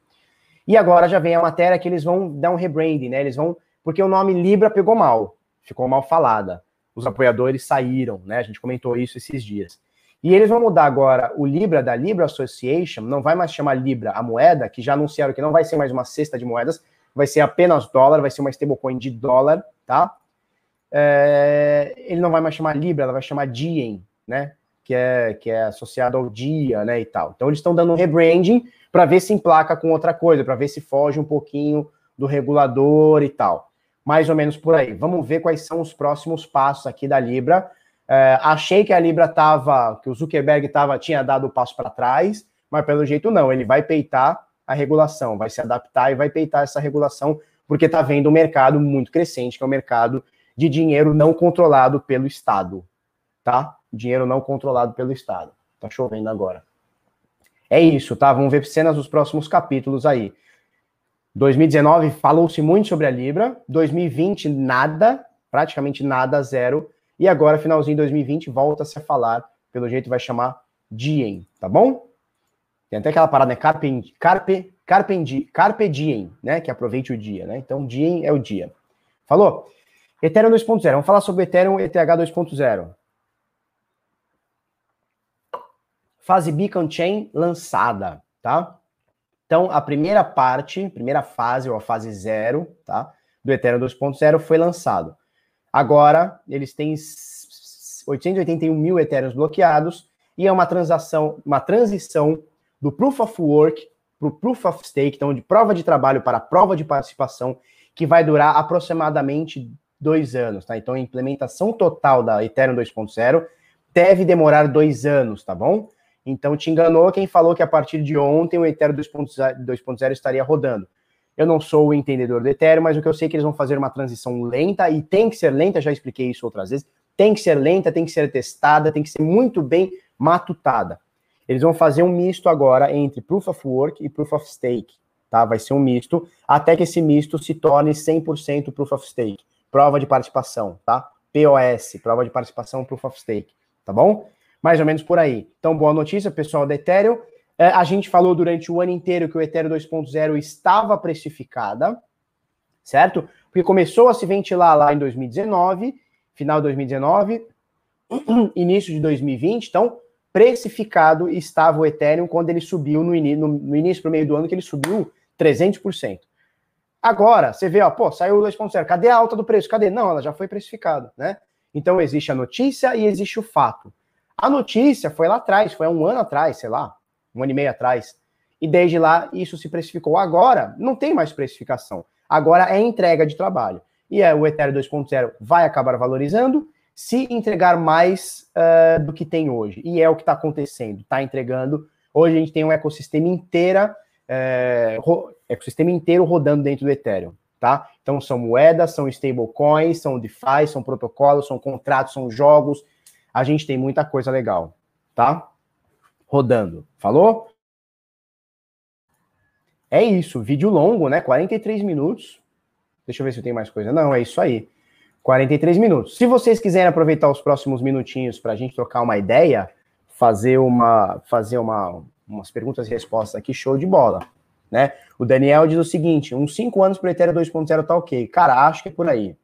E agora já vem a matéria que eles vão dar um rebranding, né? Eles vão. Porque o nome Libra pegou mal, ficou mal falada. Os apoiadores saíram, né? A gente comentou isso esses dias. E eles vão mudar agora o Libra da Libra Association, não vai mais chamar Libra a moeda, que já anunciaram que não vai ser mais uma cesta de moedas, vai ser apenas dólar, vai ser uma stablecoin de dólar, tá? É, ele não vai mais chamar Libra, ela vai chamar Diem, né? Que é, que é associado ao dia, né? E tal. Então eles estão dando um rebranding para ver se emplaca com outra coisa, para ver se foge um pouquinho do regulador e tal. Mais ou menos por aí. Vamos ver quais são os próximos passos aqui da Libra. É, achei que a Libra tava, que o Zuckerberg tava, tinha dado o passo para trás, mas pelo jeito não. Ele vai peitar a regulação, vai se adaptar e vai peitar essa regulação, porque está vendo um mercado muito crescente, que é o um mercado de dinheiro não controlado pelo Estado, tá? Dinheiro não controlado pelo Estado. Tá chovendo agora. É isso, tá? Vamos ver cenas dos próximos capítulos aí. 2019 falou-se muito sobre a Libra, 2020 nada, praticamente nada, zero. E agora, finalzinho de 2020, volta-se a falar, pelo jeito vai chamar Diem, tá bom? Tem até aquela parada, né? Carpe, carpe, carpe, carpe diem, né? Que aproveite o dia, né? Então, diem é o dia. Falou? Ethereum 2.0. Vamos falar sobre Ethereum ETH 2.0. Fase Beacon Chain lançada, tá? Então, a primeira parte, primeira fase, ou a fase zero, tá? Do Ethereum 2.0 foi lançado. Agora, eles têm 881 mil Ethereums bloqueados e é uma transação, uma transição do Proof of Work para o Proof of Stake, então de prova de trabalho para prova de participação, que vai durar aproximadamente dois anos, tá? Então a implementação total da Ethereum 2.0 deve demorar dois anos, tá bom? Então te enganou quem falou que a partir de ontem o Ethereum 2.0 estaria rodando. Eu não sou o entendedor do Ethereum, mas o que eu sei é que eles vão fazer uma transição lenta e tem que ser lenta, já expliquei isso outras vezes. Tem que ser lenta, tem que ser testada, tem que ser muito bem matutada. Eles vão fazer um misto agora entre Proof of Work e Proof of Stake, tá? Vai ser um misto, até que esse misto se torne 100% Proof of Stake prova de participação, tá? POS, prova de participação Proof of Stake, tá bom? Mais ou menos por aí. Então, boa notícia, pessoal da Ethereum. É, a gente falou durante o ano inteiro que o Ethereum 2.0 estava precificada, certo? Porque começou a se ventilar lá em 2019, final de 2019, (clears throat) início de 2020, então precificado estava o Ethereum quando ele subiu no, no, no início para o meio do ano, que ele subiu 300%. Agora, você vê, ó, pô, saiu o 2.0, cadê a alta do preço? Cadê? Não, ela já foi precificada, né? Então existe a notícia e existe o fato. A notícia foi lá atrás, foi um ano atrás, sei lá, um ano e meio atrás. E desde lá isso se precificou. Agora não tem mais precificação. Agora é entrega de trabalho. E é, o Ethereum 2.0 vai acabar valorizando se entregar mais uh, do que tem hoje. E é o que está acontecendo, está entregando. Hoje a gente tem um ecossistema inteira é, ecossistema inteiro rodando dentro do Ethereum, tá? Então são moedas, são stablecoins, são DeFi, são protocolos, são contratos, são jogos. A gente tem muita coisa legal, tá? Rodando. Falou? É isso, vídeo longo, né? 43 minutos. Deixa eu ver se tenho mais coisa. Não, é isso aí. 43 minutos. Se vocês quiserem aproveitar os próximos minutinhos para a gente trocar uma ideia, fazer uma, fazer uma, umas perguntas e respostas aqui, show de bola. Né? O Daniel diz o seguinte: uns 5 anos para o Ethereum 2.0 tá ok. Cara, acho que é por aí.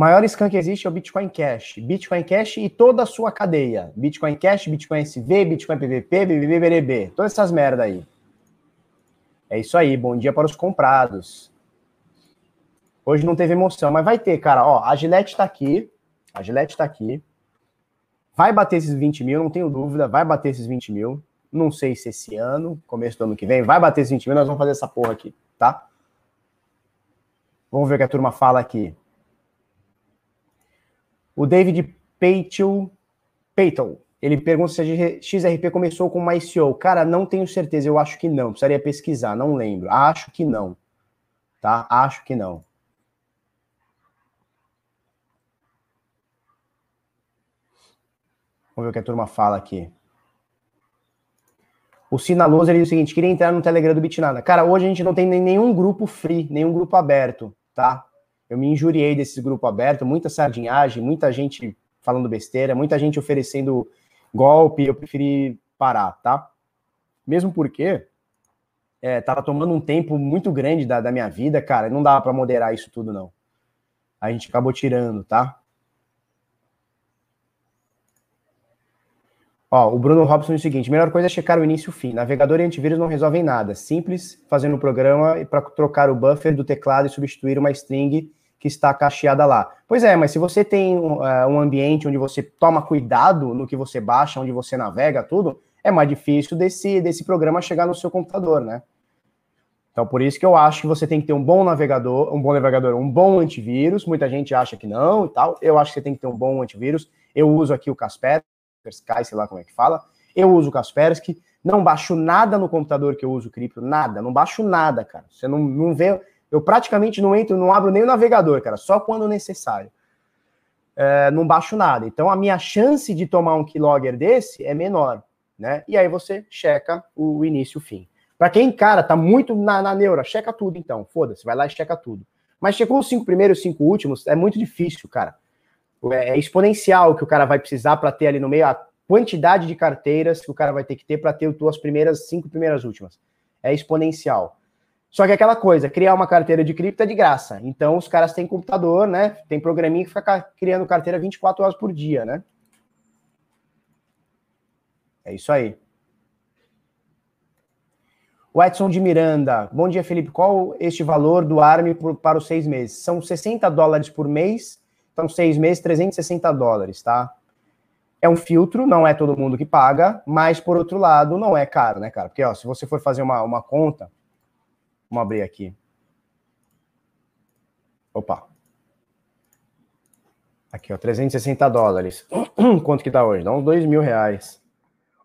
Maior scan que existe é o Bitcoin Cash. Bitcoin Cash e toda a sua cadeia. Bitcoin Cash, Bitcoin SV, Bitcoin PVP, BBB, BBB. Todas essas merda aí. É isso aí. Bom dia para os comprados. Hoje não teve emoção, mas vai ter, cara. Ó, a Gillette está aqui. A Gillette está aqui. Vai bater esses 20 mil, não tenho dúvida. Vai bater esses 20 mil. Não sei se esse ano, começo do ano que vem, vai bater 20 mil, nós vamos fazer essa porra aqui, tá? Vamos ver o que a turma fala aqui. O David Peitel, Ele pergunta se a XRP começou com uma ICO. Cara, não tenho certeza, eu acho que não. Precisaria pesquisar, não lembro. Acho que não. Tá? Acho que não. Vamos ver o que a turma fala aqui. O Sinaloso ele diz o seguinte: queria entrar no Telegram do Bitnada. Cara, hoje a gente não tem nenhum grupo free, nenhum grupo aberto, tá? Eu me injuriei desse grupo aberto, muita sardinhagem, muita gente falando besteira, muita gente oferecendo golpe, eu preferi parar, tá? Mesmo porque é, tava tomando um tempo muito grande da, da minha vida, cara, não dava para moderar isso tudo, não. A gente acabou tirando, tá? Ó, o Bruno Robson diz o seguinte: melhor coisa é checar o início e o fim. Navegador e antivírus não resolvem nada. Simples fazendo o programa para trocar o buffer do teclado e substituir uma string que está cacheada lá. Pois é, mas se você tem uh, um ambiente onde você toma cuidado no que você baixa, onde você navega, tudo, é mais difícil desse, desse programa chegar no seu computador, né? Então, por isso que eu acho que você tem que ter um bom navegador, um bom navegador, um bom antivírus. Muita gente acha que não e tal. Eu acho que você tem que ter um bom antivírus. Eu uso aqui o Kaspersky, sei lá como é que fala. Eu uso o Kaspersky. Não baixo nada no computador que eu uso cripto, nada. Não baixo nada, cara. Você não, não vê eu praticamente não entro, não abro nem o navegador, cara, só quando necessário. É, não baixo nada. Então a minha chance de tomar um keylogger desse é menor, né? E aí você checa o início e o fim. Para quem, cara, tá muito na, na neura, checa tudo então. Foda-se, vai lá e checa tudo. Mas checou os cinco primeiros, os cinco últimos, é muito difícil, cara. É, é exponencial que o cara vai precisar para ter ali no meio a quantidade de carteiras que o cara vai ter que ter para ter as tuas primeiras cinco primeiras últimas. É exponencial. Só que aquela coisa, criar uma carteira de cripto é de graça. Então os caras têm computador, né? Tem programinha que fica criando carteira 24 horas por dia, né? É isso aí. O Edson de Miranda. Bom dia, Felipe. Qual este valor do ARM para os seis meses? São 60 dólares por mês. Então, seis meses, 360 dólares, tá? É um filtro, não é todo mundo que paga, mas por outro lado, não é caro, né, cara? Porque, ó, se você for fazer uma, uma conta, Vamos abrir aqui. Opa. Aqui, ó, 360 dólares. (clears throat) Quanto que dá hoje? Dá uns 2 mil reais.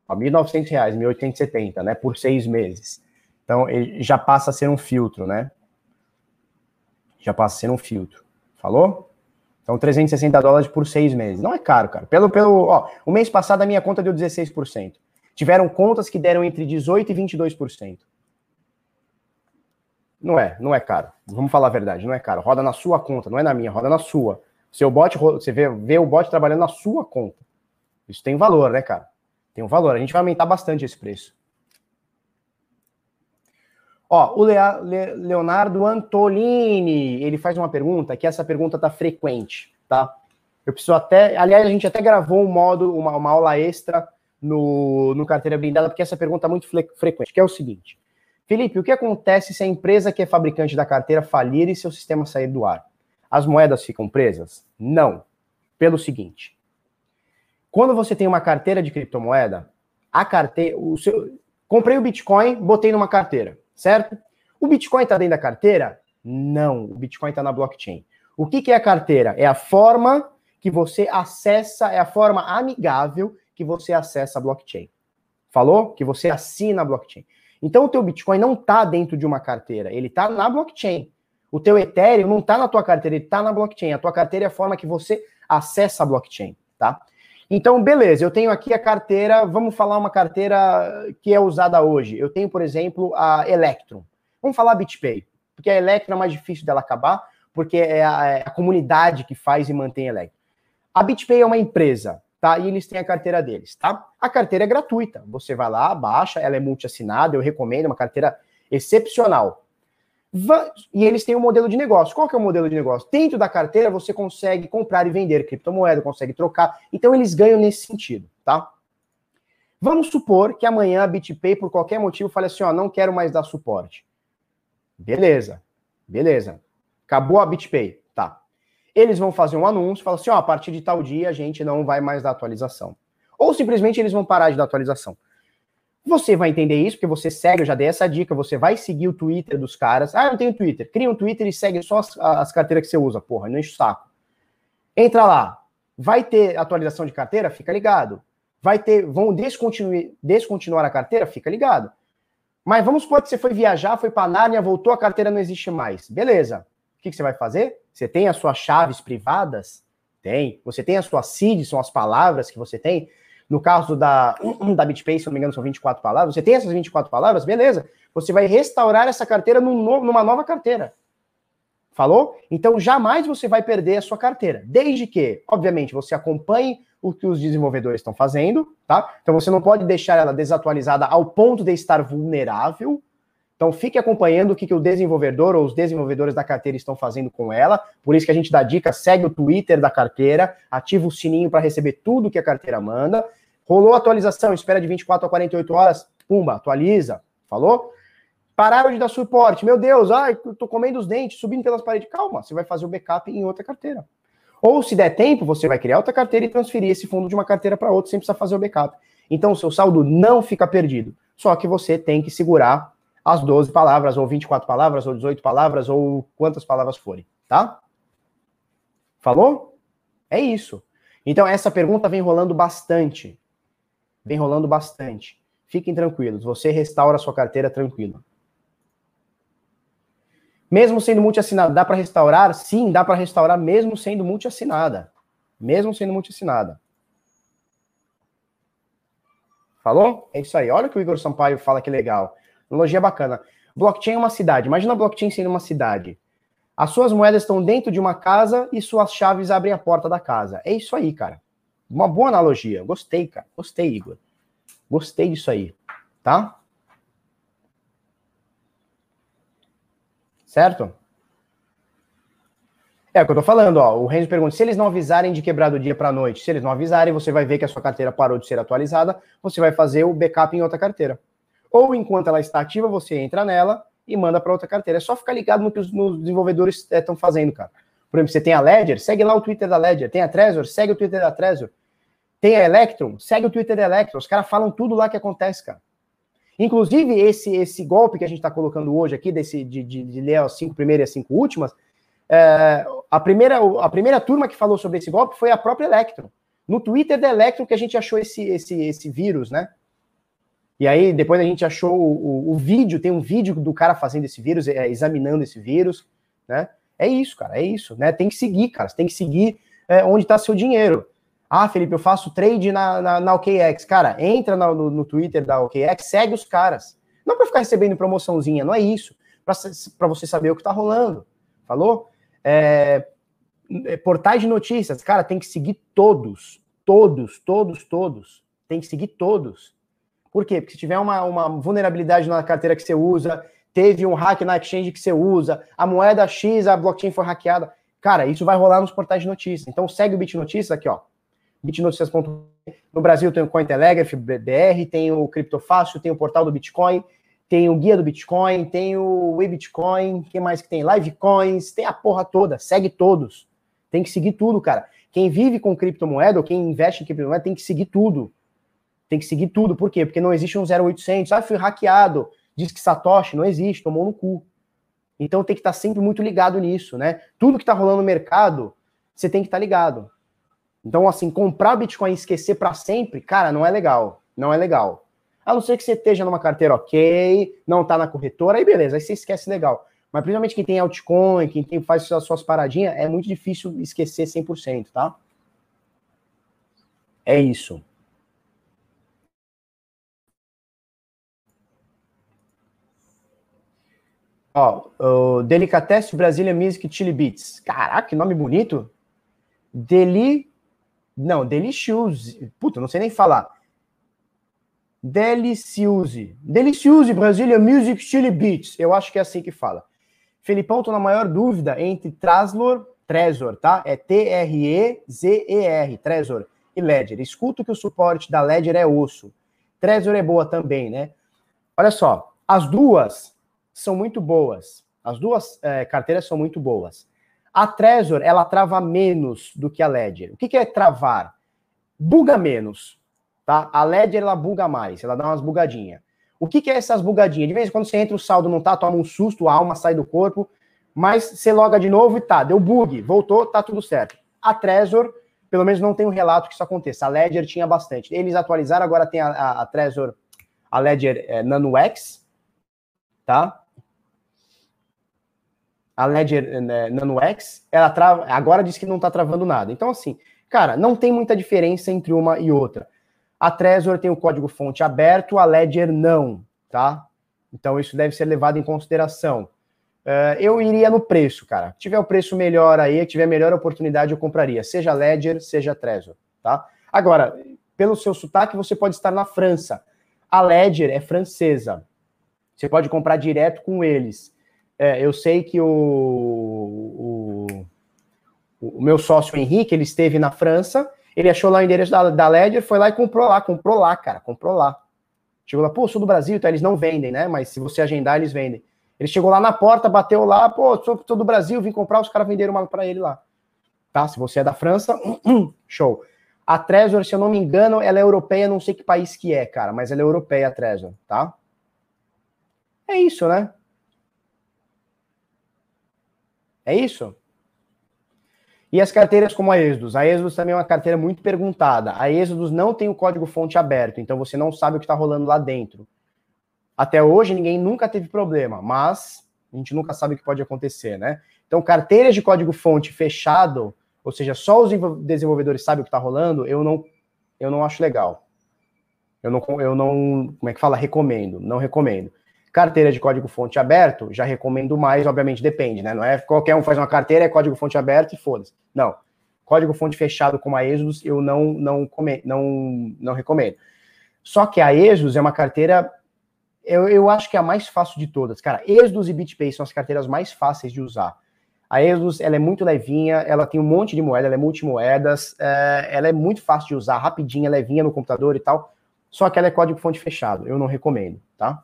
Ó, 1.900 reais, 1.870, né? Por seis meses. Então, ele já passa a ser um filtro, né? Já passa a ser um filtro. Falou? Então, 360 dólares por seis meses. Não é caro, cara. Pelo, pelo, ó, o mês passado a minha conta deu 16%. Tiveram contas que deram entre 18% e 22%. Não é, não é caro. Vamos falar a verdade, não é caro. Roda na sua conta, não é na minha, roda na sua. Seu bot, você vê, vê o bot trabalhando na sua conta. Isso tem valor, né, cara? Tem um valor. A gente vai aumentar bastante esse preço. Ó, o Lea, Le, Leonardo Antolini, ele faz uma pergunta, que essa pergunta tá frequente, tá? Eu preciso até, aliás, a gente até gravou um modo, uma, uma aula extra no, no Carteira Blindada, porque essa pergunta é muito frequente, que é o seguinte. Felipe, o que acontece se a empresa que é fabricante da carteira falir e seu sistema sair do ar? As moedas ficam presas? Não. Pelo seguinte: quando você tem uma carteira de criptomoeda, a carteira, o seu, comprei o Bitcoin, botei numa carteira, certo? O Bitcoin está dentro da carteira? Não, o Bitcoin está na blockchain. O que, que é a carteira? É a forma que você acessa, é a forma amigável que você acessa a blockchain. Falou? Que você assina a blockchain. Então o teu Bitcoin não está dentro de uma carteira, ele está na blockchain. O teu Ethereum não está na tua carteira, ele está na blockchain. A tua carteira é a forma que você acessa a blockchain, tá? Então, beleza, eu tenho aqui a carteira, vamos falar uma carteira que é usada hoje. Eu tenho, por exemplo, a Electrum. Vamos falar BitPay, porque a Electrum é mais difícil dela acabar, porque é a, é a comunidade que faz e mantém a Electrum. A BitPay é uma empresa, tá? E eles têm a carteira deles, tá? A carteira é gratuita. Você vai lá, baixa, ela é multi-assinada, eu recomendo, uma carteira excepcional. E eles têm um modelo de negócio. Qual que é o modelo de negócio? Dentro da carteira você consegue comprar e vender criptomoeda, consegue trocar. Então eles ganham nesse sentido, tá? Vamos supor que amanhã a BitPay, por qualquer motivo, fale assim: ó, não quero mais dar suporte. Beleza, beleza. Acabou a BitPay eles vão fazer um anúncio, falar assim, ó, a partir de tal dia a gente não vai mais dar atualização. Ou simplesmente eles vão parar de dar atualização. Você vai entender isso, porque você segue, eu já dei essa dica, você vai seguir o Twitter dos caras. Ah, eu não tenho Twitter. Cria um Twitter e segue só as, as carteiras que você usa, porra, não enche o saco. Entra lá. Vai ter atualização de carteira? Fica ligado. vai ter, vão descontinuar, descontinuar a carteira, fica ligado. Mas vamos supor que você foi viajar, foi para Nárnia, voltou, a carteira não existe mais. Beleza. O que, que você vai fazer? Você tem as suas chaves privadas? Tem. Você tem as suas seeds, são as palavras que você tem. No caso da, da BitPay, se não me engano, são 24 palavras. Você tem essas 24 palavras? Beleza. Você vai restaurar essa carteira num, numa nova carteira. Falou? Então jamais você vai perder a sua carteira. Desde que, obviamente, você acompanhe o que os desenvolvedores estão fazendo, tá? Então você não pode deixar ela desatualizada ao ponto de estar vulnerável. Então fique acompanhando o que, que o desenvolvedor ou os desenvolvedores da carteira estão fazendo com ela. Por isso que a gente dá dica, segue o Twitter da carteira, ativa o sininho para receber tudo que a carteira manda. Rolou atualização, espera de 24 a 48 horas, pumba, atualiza. Falou? Pararam de dar suporte. Meu Deus, ai, tô comendo os dentes, subindo pelas paredes. Calma, você vai fazer o backup em outra carteira. Ou, se der tempo, você vai criar outra carteira e transferir esse fundo de uma carteira para outra sem precisar fazer o backup. Então, o seu saldo não fica perdido. Só que você tem que segurar as 12 palavras, ou 24 palavras, ou 18 palavras, ou quantas palavras forem, tá? Falou? É isso. Então, essa pergunta vem rolando bastante. Vem rolando bastante. Fiquem tranquilos, você restaura a sua carteira tranquilo. Mesmo sendo multiassinada, dá para restaurar? Sim, dá para restaurar mesmo sendo multiassinada. Mesmo sendo multiassinada. Falou? É isso aí. Olha o que o Igor Sampaio fala que legal. Analogia bacana. Blockchain é uma cidade. Imagina a blockchain sendo uma cidade. As suas moedas estão dentro de uma casa e suas chaves abrem a porta da casa. É isso aí, cara. Uma boa analogia. Gostei, cara. Gostei, Igor. Gostei disso aí. Tá? Certo? É o que eu tô falando, ó. O Renzo pergunta: se eles não avisarem de quebrar do dia para noite, se eles não avisarem, você vai ver que a sua carteira parou de ser atualizada, você vai fazer o backup em outra carteira. Ou enquanto ela está ativa, você entra nela e manda para outra carteira. É só ficar ligado no que os, os desenvolvedores estão é, fazendo, cara. Por exemplo, você tem a Ledger, segue lá o Twitter da Ledger. Tem a Trezor, segue o Twitter da Trezor. Tem a Electron, segue o Twitter da Electron. Os caras falam tudo lá que acontece, cara. Inclusive, esse, esse golpe que a gente está colocando hoje aqui, desse, de, de, de ler as cinco primeiras e as cinco últimas, é, a, primeira, a primeira turma que falou sobre esse golpe foi a própria Electron. No Twitter da Electron que a gente achou esse, esse, esse vírus, né? E aí, depois a gente achou o, o, o vídeo, tem um vídeo do cara fazendo esse vírus, é, examinando esse vírus, né? É isso, cara, é isso, né? Tem que seguir, cara, você tem que seguir é, onde está seu dinheiro. Ah, Felipe, eu faço trade na, na, na OKX. Cara, entra no, no Twitter da OKX, segue os caras. Não para ficar recebendo promoçãozinha, não é isso. Para você saber o que está rolando. Falou? É, é, portais de notícias, cara, tem que seguir todos. Todos, todos, todos. Tem que seguir todos. Por quê? Porque se tiver uma, uma vulnerabilidade na carteira que você usa, teve um hack na exchange que você usa, a moeda X, a blockchain foi hackeada. Cara, isso vai rolar nos portais de notícias. Então segue o Bit Notícias aqui, ó bitnoticias.com. No Brasil tem o Cointelegraph BR, tem o Criptofácil, tem o portal do Bitcoin, tem o guia do Bitcoin, tem o WeBitcoin, que mais que tem? Livecoins, tem a porra toda, segue todos. Tem que seguir tudo, cara. Quem vive com criptomoeda ou quem investe em criptomoeda tem que seguir tudo. Tem que seguir tudo. Por quê? Porque não existe um 0800. Ah, fui hackeado. Diz que Satoshi não existe, tomou no cu. Então tem que estar sempre muito ligado nisso, né? Tudo que está rolando no mercado, você tem que estar ligado. Então, assim, comprar Bitcoin e esquecer para sempre, cara, não é legal. Não é legal. A não ser que você esteja numa carteira ok, não tá na corretora, aí beleza, aí você esquece legal. Mas principalmente quem tem altcoin, quem tem, faz as suas paradinhas, é muito difícil esquecer 100%, tá? É isso. Ó, o Delicatesse Brasília Music Chili Beats. Caraca, que nome bonito. Deli não, Deliciose. Puta, não sei nem falar. Deliciose. Deliciose, Brasília Music Chili Beats. Eu acho que é assim que fala. Felipão, tô na maior dúvida entre Traslor, Trezor, tá? É T-R-E-Z-E-R, Trezor e Ledger. Escuto que o suporte da Ledger é osso. Trezor é boa também, né? Olha só, as duas são muito boas. As duas é, carteiras são muito boas. A Trezor, ela trava menos do que a Ledger. O que, que é travar? Buga menos, tá? A Ledger, ela buga mais, ela dá umas bugadinhas. O que, que é essas bugadinhas? De vez em quando você entra, o saldo não tá, toma um susto, a alma sai do corpo, mas você loga de novo e tá, deu bug, voltou, tá tudo certo. A Trezor, pelo menos não tem um relato que isso aconteça. A Ledger tinha bastante. Eles atualizaram, agora tem a, a, a Trezor, a Ledger é, Nano X, tá? A Ledger né, Nano X, ela trava, agora diz que não está travando nada. Então, assim, cara, não tem muita diferença entre uma e outra. A Trezor tem o código fonte aberto, a Ledger não, tá? Então, isso deve ser levado em consideração. Uh, eu iria no preço, cara. Se tiver o preço melhor aí, tiver melhor oportunidade, eu compraria. Seja Ledger, seja Trezor, tá? Agora, pelo seu sotaque, você pode estar na França. A Ledger é francesa. Você pode comprar direto com eles. É, eu sei que o, o, o, meu sócio Henrique, ele esteve na França, ele achou lá o endereço da, da Ledger, foi lá e comprou lá, comprou lá, cara, comprou lá. Chegou lá, pô, sou do Brasil, então eles não vendem, né? Mas se você agendar, eles vendem. Ele chegou lá na porta, bateu lá, pô, sou, sou do Brasil, vim comprar, os caras venderam uma para ele lá. Tá? Se você é da França, (clears throat) show. A Trezor, se eu não me engano, ela é europeia, não sei que país que é, cara, mas ela é europeia, a Trezor, tá? É isso, né? É isso? E as carteiras como a Exodus? A Exodus também é uma carteira muito perguntada. A Exodus não tem o código fonte aberto, então você não sabe o que está rolando lá dentro. Até hoje ninguém nunca teve problema, mas a gente nunca sabe o que pode acontecer, né? Então, carteiras de código fonte fechado, ou seja, só os desenvolvedores sabem o que está rolando, eu não, eu não acho legal. Eu não, eu não, como é que fala? Recomendo, não recomendo. Carteira de código fonte aberto, já recomendo mais, obviamente depende, né? Não é qualquer um faz uma carteira, é código fonte aberto e foda-se. Não. Código fonte fechado como a Exodus, eu não, não, não, não recomendo. Só que a Exodus é uma carteira eu, eu acho que é a mais fácil de todas. Cara, Exodus e BitPay são as carteiras mais fáceis de usar. A Exodus, ela é muito levinha, ela tem um monte de moeda, ela é multimoedas, é, ela é muito fácil de usar, rapidinha, levinha no computador e tal. Só que ela é código fonte fechado, eu não recomendo, tá?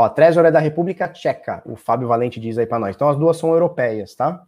Ó, Trezor é da República Tcheca, o Fábio Valente diz aí para nós. Então as duas são europeias, tá?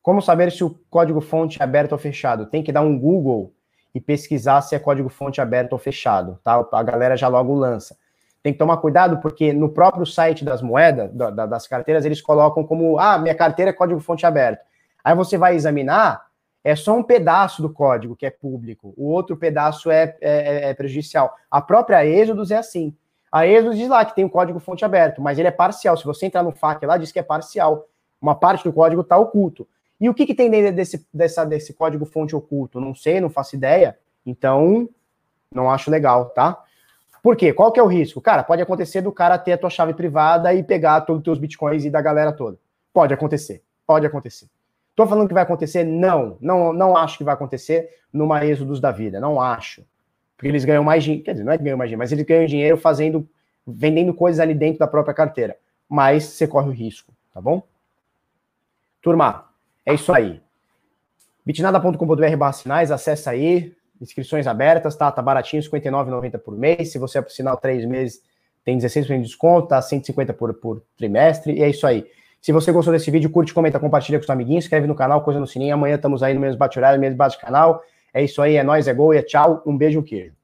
Como saber se o código fonte é aberto ou fechado? Tem que dar um Google e pesquisar se é código-fonte aberto ou fechado, tá? A galera já logo lança. Tem que tomar cuidado porque no próprio site das moedas, da, das carteiras, eles colocam como, ah, minha carteira é código-fonte aberto. Aí você vai examinar, é só um pedaço do código que é público, o outro pedaço é, é, é, é prejudicial. A própria Êxodos é assim. A Êxodos diz lá que tem um código-fonte aberto, mas ele é parcial. Se você entrar no FAQ lá, diz que é parcial. Uma parte do código está oculto. E o que, que tem dentro desse, dessa, desse código fonte oculto? Não sei, não faço ideia. Então, não acho legal, tá? Por quê? Qual que é o risco? Cara, pode acontecer do cara ter a tua chave privada e pegar todos os teus bitcoins e da galera toda. Pode acontecer. Pode acontecer. Tô falando que vai acontecer? Não. Não, não acho que vai acontecer numa êxodos da vida. Não acho. Porque eles ganham mais dinheiro. Quer dizer, não é que ganham mais dinheiro, mas eles ganham dinheiro fazendo, vendendo coisas ali dentro da própria carteira. Mas você corre o risco, tá bom? Turma, é isso aí. bitnada.com.br barra sinais, acessa aí, inscrições abertas, tá? Tá baratinho, R$ 59,90 por mês. Se você sinal três meses, tem 16% de desconto, tá? 150 por, por trimestre, e é isso aí. Se você gostou desse vídeo, curte, comenta, compartilha com os amiguinhos, inscreve no canal, coisa no sininho. Amanhã estamos aí no mesmo bate-horário, mesmo bate-canal. É isso aí, é nóis, é gol é tchau. Um beijo, um queijo.